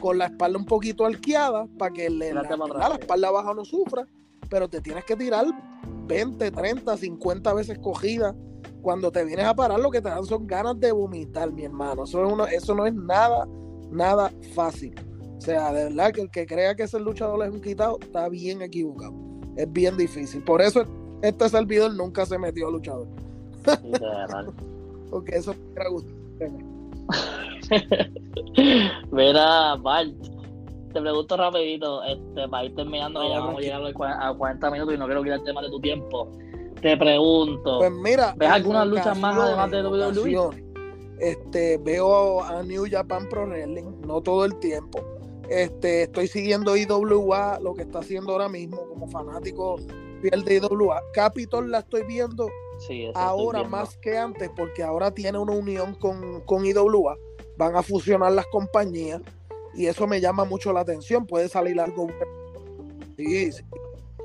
con la espalda un poquito arqueada para que le- la, la sí. espalda baja no sufra, pero te tienes que tirar 20, 30, 50 veces cogida. Cuando te vienes a parar, lo que te dan son ganas de vomitar, mi hermano. Eso, es uno- eso no es nada, nada fácil. O sea, de verdad que el que crea que ser luchador es un quitado, está bien equivocado. Es bien difícil. Por eso este servidor nunca se metió a luchador. Porque eso me hubiera gustado. Mira, Bart, te pregunto rapidito, este, para ir terminando, No, ya vamos llegar a los cua- a 40 minutos y no quiero quitarte más de tu tiempo. Te pregunto, Pues mira, ¿Ves algunas luchas más además de WWE? Este, veo a New Japan Pro Wrestling, no todo el tiempo. Este, estoy siguiendo IWA, lo que está haciendo ahora mismo como fanático fiel de IWA. Capitol la estoy viendo sí, eso estoy ahora viendo. más que antes porque ahora tiene una unión con, con IWA. Van a fusionar las compañías y eso me llama mucho la atención. Puede salir algo. Sí, sí.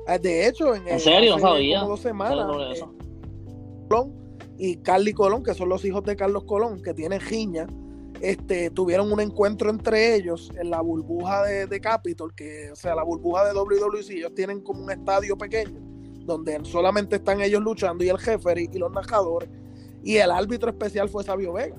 Eh, De hecho, en, ¿En el- serio? No hace sabía. como dos ¿Sabes semanas, eh? Colón y Carly Colón, que son los hijos de Carlos Colón, que tienen giña, este, tuvieron un encuentro entre ellos en la burbuja de, de Capitol, que, o sea, la burbuja de WWC, ellos tienen como un estadio pequeño, donde solamente están ellos luchando y el jefe y, y los narradores, y el árbitro especial fue Sabio Vega.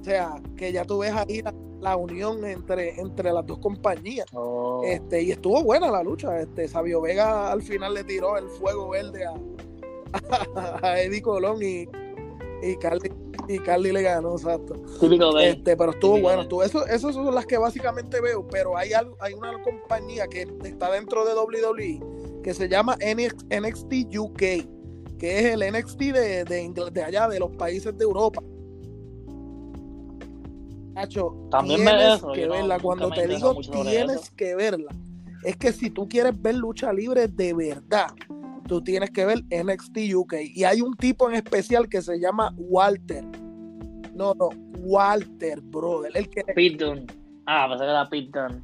O sea, que ya tú ves ahí la, la unión entre, entre las dos compañías. Oh, Este, y estuvo buena la lucha. Este, Sabio Vega al final le tiró el fuego verde a, a Eddie Colón y, y Carly, y Carly le ganó, exacto. típico de él. Este, pero estuvo Típico bueno. Estuvo, eso, esas son las que básicamente veo. Pero hay algo, hay una compañía que está dentro de WWE que se llama NX NXT UK, que es el NXT de, de, de allá, de los países de Europa. Nacho, También tienes eso, que no- verla. Cuando me te digo tienes que verla, es que si tú quieres ver lucha libre de verdad, tú tienes que ver NXT UK. Y hay un tipo en especial que se llama Walter. No, no, Walter, brother. El que. Ah, pensé que era Dunne.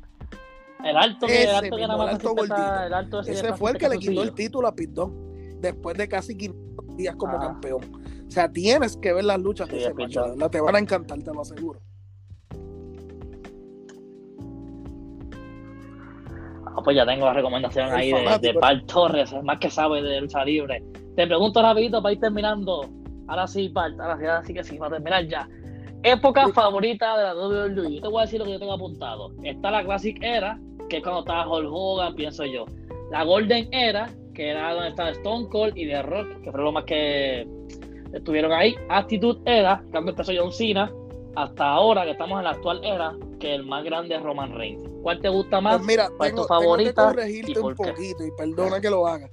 El alto que, el alto que mismo, nada más el alto está- el alto ese, fue el que le quitó el título a Pitón después de casi 500 días como Ah. campeón. O sea, tienes que ver las luchas Sí, de ese macho, te van a encantar, te lo aseguro. Ah, pues ya tengo la recomendación ahí de, de. Bart Torres, el más que sabe de lucha libre. Te pregunto rapidito para ir terminando. Ahora sí, Bart, ahora sí, ahora sí que sí, para terminar ya. Época Sí. favorita de la WWE. Yo te voy a decir lo que yo tengo apuntado. Está la Classic Era, que es cuando estaba Hulk Hogan, pienso yo. La Golden Era, que era donde estaba Stone Cold y The Rock, que fueron los más que estuvieron ahí. Attitude Era, cuando empezó John Cena, hasta ahora que estamos en la actual era, que el más grande es Roman Reigns. ¿Cuál te gusta más? Pues mira, ¿Cuál es tu favorita tengo que y corregirte un qué? poquito y perdona que lo haga.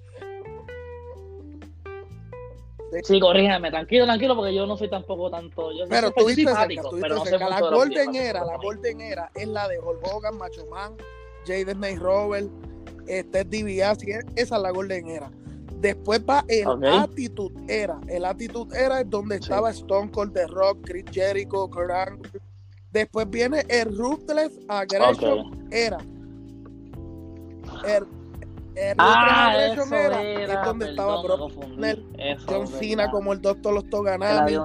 Sí, corrígeme, tranquilo, tranquilo, porque yo no soy tampoco tanto. Yo, Pero soy tú viste cerca, tú pero no cerca. La Golden. Era, la Golden Era es la de Hulk Hogan, Macho Man, Jaden Nate Robert, este DiBiase, esa es la Golden Era. Después va el Ok. Attitude Era. El Attitude Era es donde Sí. estaba Stone Cold, The Rock, Chris Jericho, Kurt. Después viene el Ruthless Aggression Era. El, el Ah, Ruthless eso Aggression era. Era es donde estaba Brock John. Cena como el Doctor Los Toganami.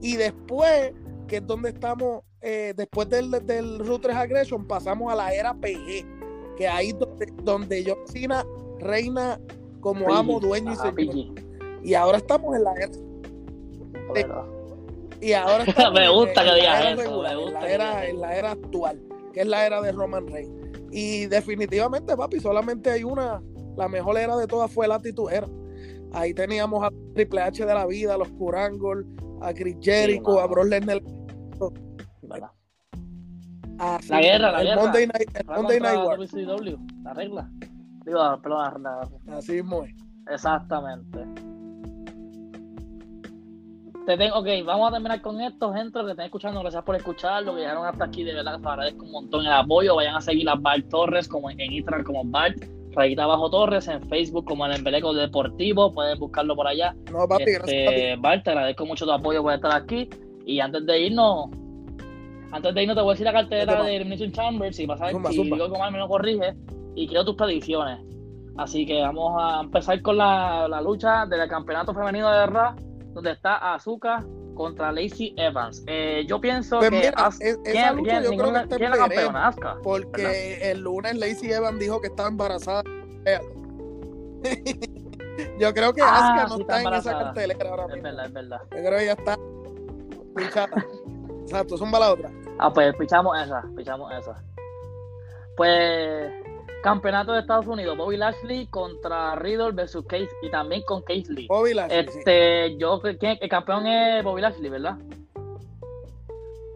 Y después, que es donde estamos, eh, después del, del Ruthless Aggression, pasamos a la era PG, que ahí es donde, donde John Cena reina como amo, dueño y Ajá, señor. Y ahora estamos en la era. Y ahora estamos Me en- gusta en que la digas era eso, regular, me en gusta la que era, en la era actual, que es la era de Roman Reigns. Y definitivamente, papi, solamente hay una, la mejor era de todas fue la Attitude Era. Ahí teníamos a Triple H de la vida, a los Kurangol, a Chris Jericho, mano. a Brock Lesnar, ¿verdad? a La guerra, la el guerra. Monday Night, el Va Monday contra Night War. WCW, la regla. Digo, perdón, la- la- Así mismo es. Exactamente. Te tengo, ok, vamos a terminar con esto, gente, los que estén escuchando, gracias por escucharlo, que llegaron hasta aquí, de verdad, les agradezco un montón el apoyo, vayan a seguir a Bart Torres, como en Instagram como Bart, rayita abajo Torres, en Facebook como el Embeleco Deportivo, pueden buscarlo por allá. No, papi, gracias, papi. Este, Bart, te agradezco mucho tu apoyo por estar aquí, y antes de irnos, antes de irnos te voy a decir la cartera de Elimination Chamber, si pasa, si que mal me lo corrige, y quiero tus predicciones. Así que vamos a empezar con la, la lucha del campeonato femenino de Raw, donde está Azuka contra Lacey Evans. Eh, yo pienso Pues que mira, As- es- ¿quién, esa lucha quién- yo creo que está en es la campeona? Asuka. Porque el lunes Lacey Evans dijo que estaba embarazada. Yo creo que Ah, Asuka no sí, está, está en esa cartelera ahora Es mismo. verdad, es verdad. Yo creo que ya está pinchada. Exacto, son la otra. Ah, pues pichamos esa, pichamos esa. Pues campeonato de Estados Unidos, Bobby Lashley contra Riddle versus Case y también con Case Lee. Bobby Lashley, sí. Este, yo que el campeón es Bobby Lashley, ¿verdad?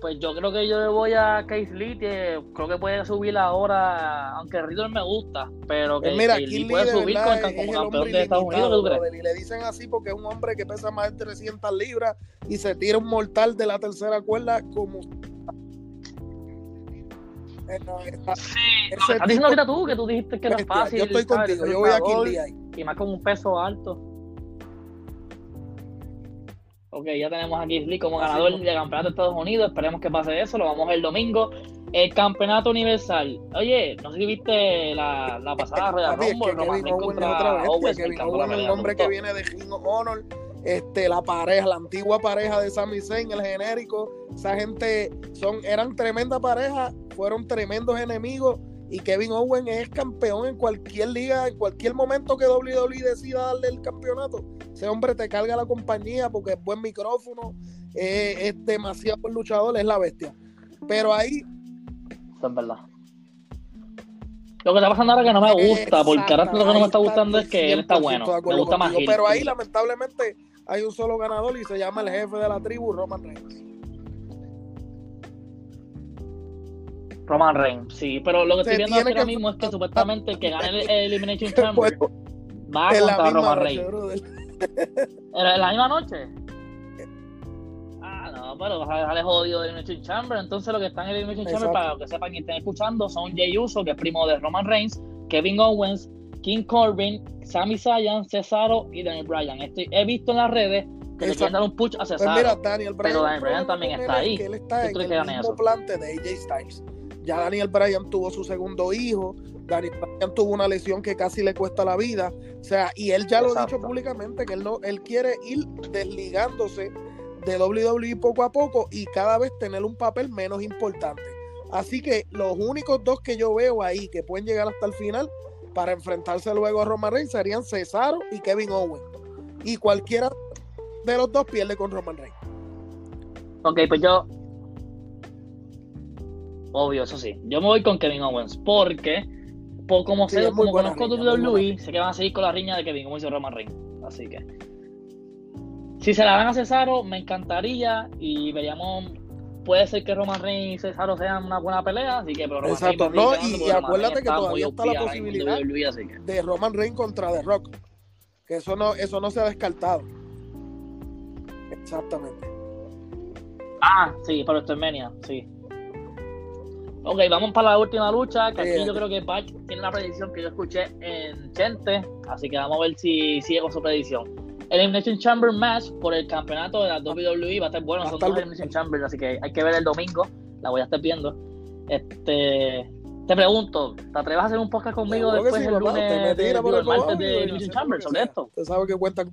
Pues yo creo que yo le voy a Case Lee, que creo que puede subir ahora, aunque Riddle me gusta, pero que Pues mira, Case Keith Lee Lee puede de subir con- como el campeón de Estados Unidos, y le dicen así porque es un hombre que pesa más de 300 libras y se tira un mortal de la tercera cuerda como... No, está- Sí, lo que estás diciendo ahorita tú, que tú dijiste que era bestia. fácil. Yo estoy contigo, yo voy a Lee ahí. Y más con un peso alto. Ok, ya tenemos a Lee como ganador del campeonato de Estados Unidos. Esperemos que pase eso. Lo vamos a ver el domingo. El campeonato universal. Oye, no sé si viste la, la pasada Royal Papi, es Rumble. que Kevin Owens otra bestia. Owens. Kevin Owens un hombre que viene de King Honor. Este, la pareja, la antigua pareja de Sami Zayn, el genérico. Esa gente son, eran tremenda pareja, fueron tremendos enemigos. Y Kevin Owens es campeón en cualquier liga, en cualquier momento que WWE decida darle el campeonato. Ese hombre te carga la compañía porque es buen micrófono, eh, es demasiado buen luchador, es la bestia. Pero ahí Eso es verdad. Lo que está pasando ahora es que no me gusta, porque ahora lo que no me está gustando es que él está 100% bueno. Me gusta más contigo. Pero ahí, lamentablemente, hay un solo ganador y se llama el jefe de la tribu, Roman Reigns. Roman Reigns, sí. Pero lo que Se estoy viendo ahora que mismo es que supuestamente el que gane el, el Elimination Chamber va la contra Roman Reigns. ¿En la misma noche? Ah, no, pero vas a dejarle jodido de Elimination Chamber. Entonces, lo que está en el Elimination Chamber, para los que sepan y estén escuchando, son Jey Uso, que es primo de Roman Reigns, Kevin Owens, King Corbin, Sami Zayn, Cesaro y Daniel Bryan. Estoy, he visto en las redes que le quieren dar un push a Pues Cesaro. mira, Daniel Bryan, Pero el Daniel Bryan también está ahí. él está ¿Qué en el mismo eso? plante de AJ Styles. Ya Daniel Bryan tuvo su segundo hijo, Daniel Bryan tuvo una lesión que casi le cuesta la vida. O sea, y él ya lo ha dicho públicamente que él no, él quiere ir desligándose de WWE poco a poco y cada vez tener un papel menos importante. Así que los únicos dos que yo veo ahí que pueden llegar hasta el final para enfrentarse luego a Roman Reigns serían Cesaro y Kevin Owens. Y cualquiera de los dos pierde con Roman Reigns. Ok, pues yo. Obvio, eso sí. Yo me voy con Kevin Owens porque, por como, sé, como conozco a WWE, sé que van a seguir con la riña de Kevin Owens y Roman Reigns. Así que. Si se la dan a Cesaro, me encantaría y veríamos puede ser que Roman Reigns y Cesaro sean una buena pelea, así que pero Roman Exacto, no, y, acuérdate que todavía está la posibilidad de Roman Reigns contra The Rock. Que eso no, eso no se ha descartado. Exactamente. Ah, sí, pero esto es Menia, sí. Ok, vamos para la última lucha, que aquí yo creo que Bach tiene una predicción que yo escuché en Chente, así que vamos a ver si sigue con su predicción. Elimination Chamber Match por el campeonato de la WWE va a estar bueno. Son dos Elimination Chamber, así que hay que ver el domingo. La voy a estar viendo. Este, te pregunto, ¿te atreves a hacer un podcast conmigo después del lunes de, por el martes de Elimination Chamber sobre esto? Usted sabe que cuenta.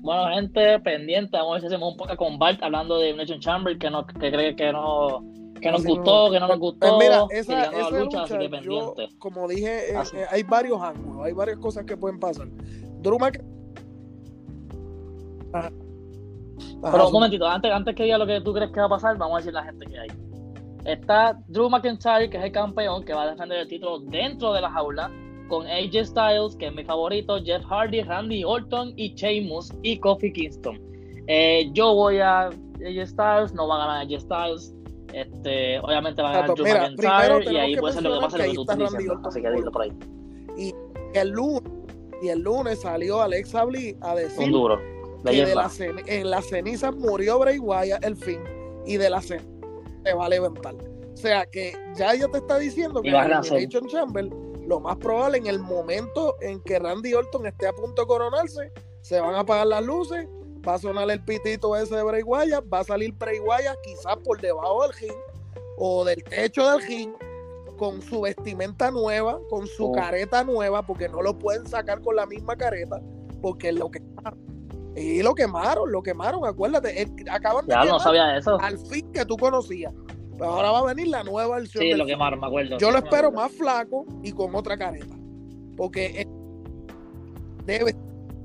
Bueno, gente, pendiente. Vamos a ver si hacemos un podcast con Bart hablando de Elimination Chamber, que, no, que cree que no que nos gustó, que no nos gustó. Pues mira, esa, esa lucha, yo, como dije, eh, eh, hay varios ángulos, hay varias cosas que pueden pasar. Drew Pero un momentito, antes, antes que diga lo que tú crees que va a pasar, vamos a decir la gente que hay. Está Drew McIntyre, que es el campeón, que va a defender el título dentro de la jaula, con AJ Styles, que es mi favorito, Jeff Hardy, Randy Orton y Sheamus y Kofi Kingston. Eh, yo voy a AJ Styles, no va a ganar AJ Styles. Este, obviamente va a ganar Drew McIntyre y ahí puede ser lo que pasa lo que tú estás diciendo. Así que dilo por ahí. Y el lunes, y el lunes salió Alexa Bliss a decir duro. que de la en la ceniza murió Bray Wyatt el fin y de la ceniza se va a levantar. O sea que ya ella te está diciendo que en Chamber lo más probable en el momento en que Randy Orton esté a punto de coronarse, se van a apagar las luces va a sonar el pitito ese de Wyatt, va a salir Wyatt quizás por debajo del ring o del techo del ring con su vestimenta nueva, con su oh. careta nueva, porque no lo pueden sacar con la misma careta, porque lo quemaron. Y lo quemaron, lo quemaron, acuérdate, acaban de ya no sabía eso. al fin que tú conocías. Pero ahora va a venir la nueva versión. Sí, lo quemaron, me acuerdo. Yo lo espero más flaco y con otra careta. Porque debe,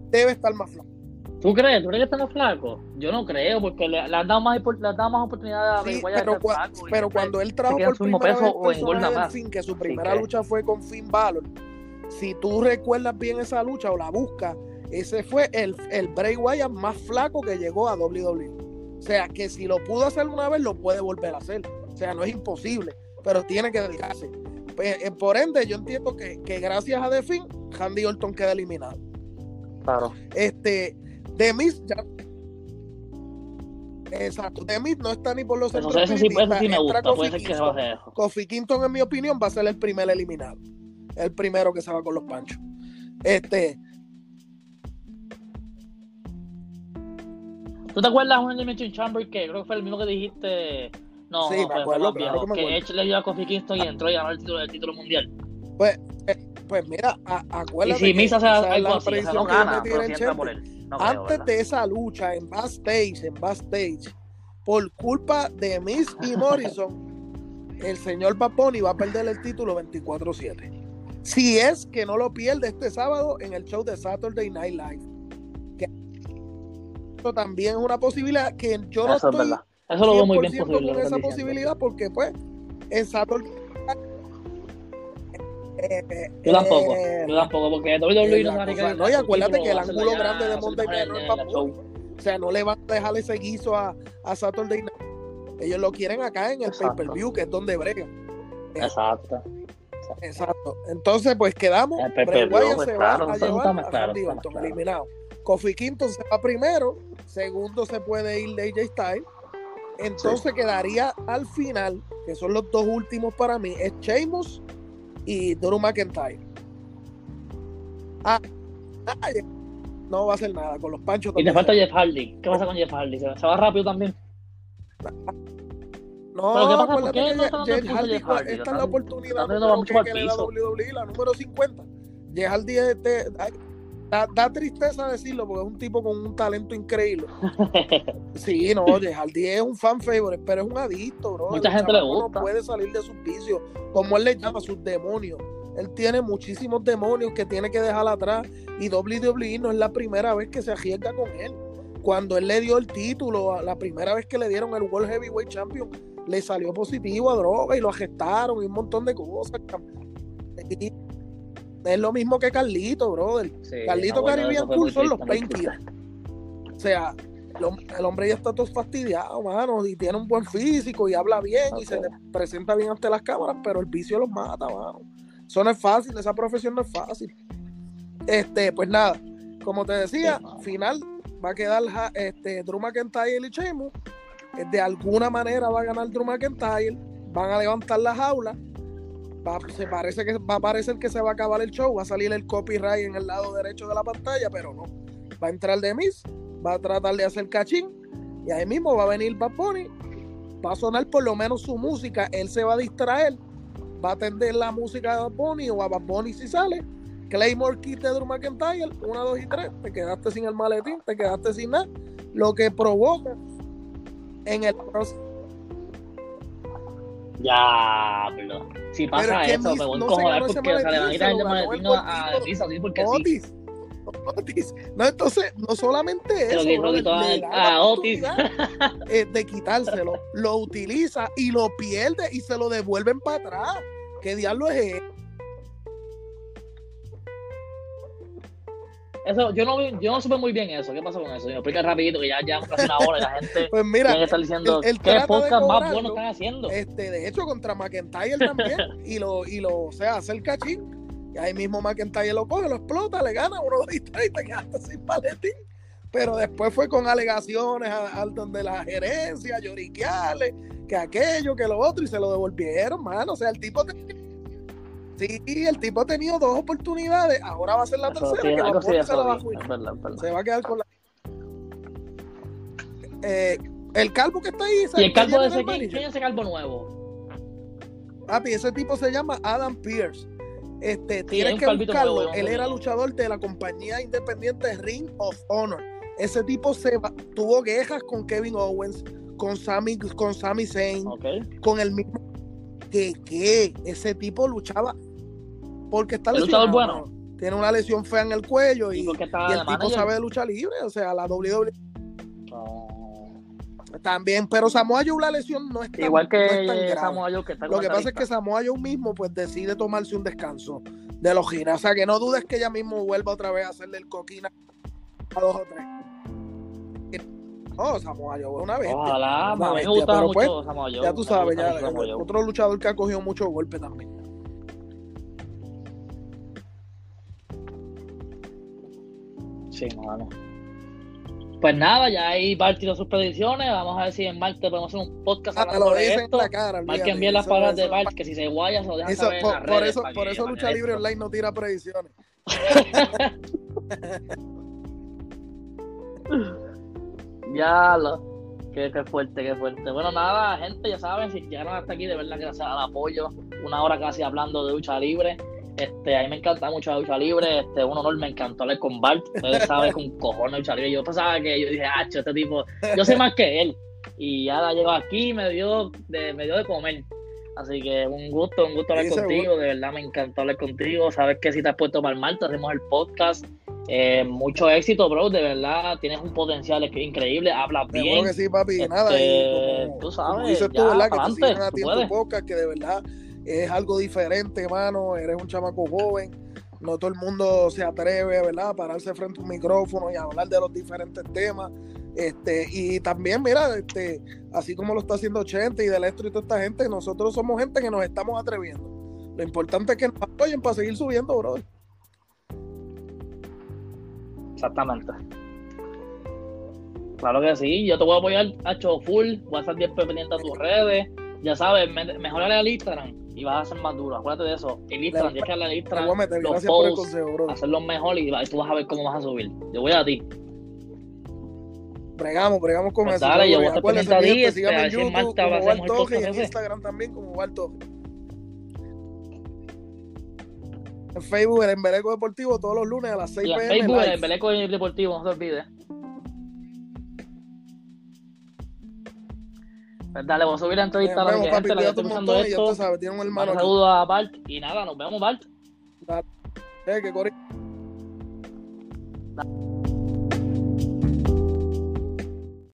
debe estar más flaco. ¿Tú crees? ¿Tú crees que estamos flacos? Yo no creo, porque le, han, dado más, le han dado más oportunidad a sí, pero, pero cuando él trajo por primera vez el Finn, que su primera lucha fue con Finn Balor, si tú recuerdas bien esa lucha o la buscas, ese fue el, el Bray Wyatt más flaco que llegó a WWE. O sea, que si lo pudo hacer una vez, lo puede volver a hacer. O sea, no es imposible, pero tiene que dedicarse. Pues, eh, por ende, yo entiendo que, que gracias a The Finn, Handy Orton queda eliminado. Claro. Este, Demis ya. Exacto. Demis no está ni por los centros. Eso sí, eso sí me gusta. Puede ser que se eso. Kofi Kingston, en mi opinión, va a ser el primer eliminado. El primero que se va con los panchos. Este. ¿Tú te acuerdas un Elimination Chamber que creo que fue el mismo que dijiste? No, sí, no, me acuerdo, viejo, que Edge le dio a Kofi Kingston y entró y ganó el título, el título mundial. Pues, pues mira, acuérdate. Y si Misa algo así, o sea, no gana, pero siempre por él. Antes de esa lucha en backstage, en backstage, por culpa de Miss y Morrison, el señor Paponi va a perder el título 24-7. Si es que no lo pierde este sábado en el show de Saturday Night Live. Que eso también es una posibilidad que yo no estoy Eso lo veo muy bien posible, con esa posibilidad porque pues en Saturday eh, yo tampoco, eh, yo tampoco, porque WWE no se No, y acuérdate que el ángulo grande de Monday Night no es O sea, no le van a dejar ese guiso a, a Saturday Night. Ellos lo quieren acá en el pay-per-view, que es donde brega. Exacto. Exacto. Entonces, pues quedamos. El pues, se va a llevar a Randy Orton, eliminado. Kofi Kingston se va primero. Segundo se puede ir de AJ Styles. Entonces quedaría al final, que son los dos últimos para mí, es Sheamus y Drew McIntyre. Ah, no va a hacer nada con los panchos. Y te falta Jeff Hardy. ¿Qué pasa con Jeff Hardy? ¿Se va rápido también? No, Pero ¿qué pasa? ¿Por qué no está Jeff Hardy, Jeff Hardy? esta es la oportunidad que, le da. WWE, la número 50. Jeff Hardy este, da, da tristeza decirlo porque es un tipo con un talento increíble. Sí, no, Jeff Hardy es un fan favorite, pero es un adicto, bro. Mucha El gente le gusta. No puede salir de sus vicios, como él le llama, sus demonios. Él tiene muchísimos demonios que tiene que dejar atrás y WWE no es la primera vez que se arriesga con él. Cuando él le dio el título, la primera vez que le dieron el World Heavyweight Champion, le salió positivo a droga y lo arrestaron y un montón de cosas. Y es lo mismo que Carlito, brother. Sí, Carlito no, bueno, Caribbean Cool son los painkillers. O sea, el, hom- el hombre ya está todo fastidiado, mano, y tiene un buen físico y habla bien y se presenta bien ante las cámaras, pero el vicio los mata, mano. Eso no es fácil, esa profesión no es fácil. Este, pues nada, como te decía, Sí, final va a quedar este, Drew McIntyre y Sheamus. Eh, De alguna manera va a ganar Drew McIntyre, van a levantar la jaula. Va, parece que va a parecer que se va a acabar el show, va a salir el copyright en el lado derecho de la pantalla, pero no. Va a entrar The Miz, va a tratar de hacer cachín, y ahí mismo va a venir Bad Bunny, va a sonar por lo menos su música, él se va a distraer, va a atender la música de Bad Bunny o a Bad Bunny si sale. Claymore Kid de Drew McIntyre, 1, 2 y 3, te quedaste sin el maletín, te quedaste sin nada, lo que provoca en el proceso. Pero si pasa es que eso, me voy a no se porque o sea, le van a el el a a así porque sí. Otis. Otis. No, entonces, no solamente eso, brother, a- a Otis. eh, de quitárselo, lo utiliza y lo pierde y se lo devuelven para atrás. ¿Qué diablo es eso? Eso, yo no, yo no supe muy bien eso. ¿Qué pasó con eso? Me explica rapidito que ya llevamos casi una hora y la gente Pues mira, tiene que estar diciendo él- él qué de podcast más bueno están haciendo. este, de hecho, contra McIntyre también, y lo, y lo, o sea, hace el cachín, y ahí mismo McIntyre lo coge, lo explota, le gana uno, dos y tres, y te quedaste sin paletín. Pero después fue con alegaciones a, a donde la gerencia, lloriquearle, que aquello, que lo otro, y se lo devolvieron, mano. O sea, el tipo. te- Sí, el tipo ha tenido dos oportunidades, ahora va a ser la Eso tercera, sí, que sí, Bunny se la va a jugar. verdad, verdad. Se va a quedar con la. Eh, el calvo que está ahí, Y ¿sabes el calvo de es ese, ¿quién, es ese calvo nuevo? Papi, ese tipo se llama Adam Pierce. Este, hay tienes que buscarlo. nuevo, Él era luchador de la compañía independiente Ring of Honor. Ese tipo se va- tuvo quejas con Kevin Owens, con Sami, con Sami Zayn, con el mismo. Que, que ese tipo luchaba porque está ¿El lesionado. Tiene una lesión fea en el cuello y, ¿Y por qué y estaba el tipo sabe de lucha libre. O sea, la WWE también. Pero Samoa Joe la lesión no es tan, Igual que no es tan grave. Samoa Joe, que está Lo que pasa es que. Samoa Joe mismo pues decide tomarse un descanso de los giras. O sea que no dudes que ella mismo vuelva otra vez a hacerle el coquina a dos o tres. No, Samoa Joe es una bestia. Ojalá, Una me bestia, gustaba pero mucho pues, Samoa Joe. Ya tú me sabes, gusta ya otro luchador que ha cogido mucho golpe también. Sí, mano. Pues nada, ya ahí Bart tiró sus predicciones. Vamos a ver si en Marte podemos hacer un podcast Ah, hablando lo sobre dicen en la cara. Marquen bien las palabras de Bart, que si se guaya se lo dejan eso- saber en por, las por redes eso, por que- eso Lucha Libre Online no tira predicciones. Ya lo. Qué, qué fuerte, qué fuerte. Bueno, nada, gente, ya saben, si llegaron hasta aquí, de verdad, gracias al apoyo. Una hora casi hablando de lucha libre. Este, a mí me encanta mucho la lucha libre. Este, un honor, me encantó hablar con Bart. Ustedes saben con cojones lucha libre. Yo pensaba que yo dije, ah, este tipo, yo sé más que él. Y ahora llegó aquí y me dio de, me dio de comer. Así que un gusto, un gusto hablar Sí, seguro. contigo. De verdad me encantó hablar contigo. Sabes que si te has puesto para el Marte, hacemos el podcast. Eh, mucho éxito, bro. De verdad, tienes un potencial increíble. Hablas Seguro bien. que sí, papi. Este, Nada, y como, tú sabes, como dices tú, ya, ¿verdad? Que te tú en tu puedes. podcast, que de verdad es algo diferente, hermano. Eres un chamaco joven. No todo el mundo se atreve, ¿verdad? A pararse frente a un micrófono y a hablar de los diferentes temas. Este, y también, mira, este, así como lo está haciendo Chente y Delestro y toda esta gente, nosotros somos gente que nos estamos atreviendo. Lo importante es que nos apoyen para seguir subiendo, bro. Exactamente. Claro que sí, yo te voy a apoyar a full, voy a estar bien pendiente a tus redes. Ya sabes, me, mejorale al Instagram y vas a ser más duro. Acuérdate de eso. El Instagram, tienes que darle al Instagram, voy a meter. los el posts, consejo, bro. hacerlo mejor y va- tú vas a ver cómo vas a subir. Yo voy a ti. Bregamos, bregamos con Pues eso. dale, yo voy a estar pendiente gente, síganme en este, YouTube como el Bartoje y en. Instagram también como Bartoje. En Facebook, el Embeleco Deportivo, todos los lunes a las 6 Y en pm. Facebook, el Beleco Deportivo, no se olvide. Pues dale, voy a subir la entrevista a la que gente le cuídate esté un escuchando montón y ya esto. sabes, un Un hermano aquí. saludo a Bart. Y nada, nos vemos, Bart. Eh, que corri-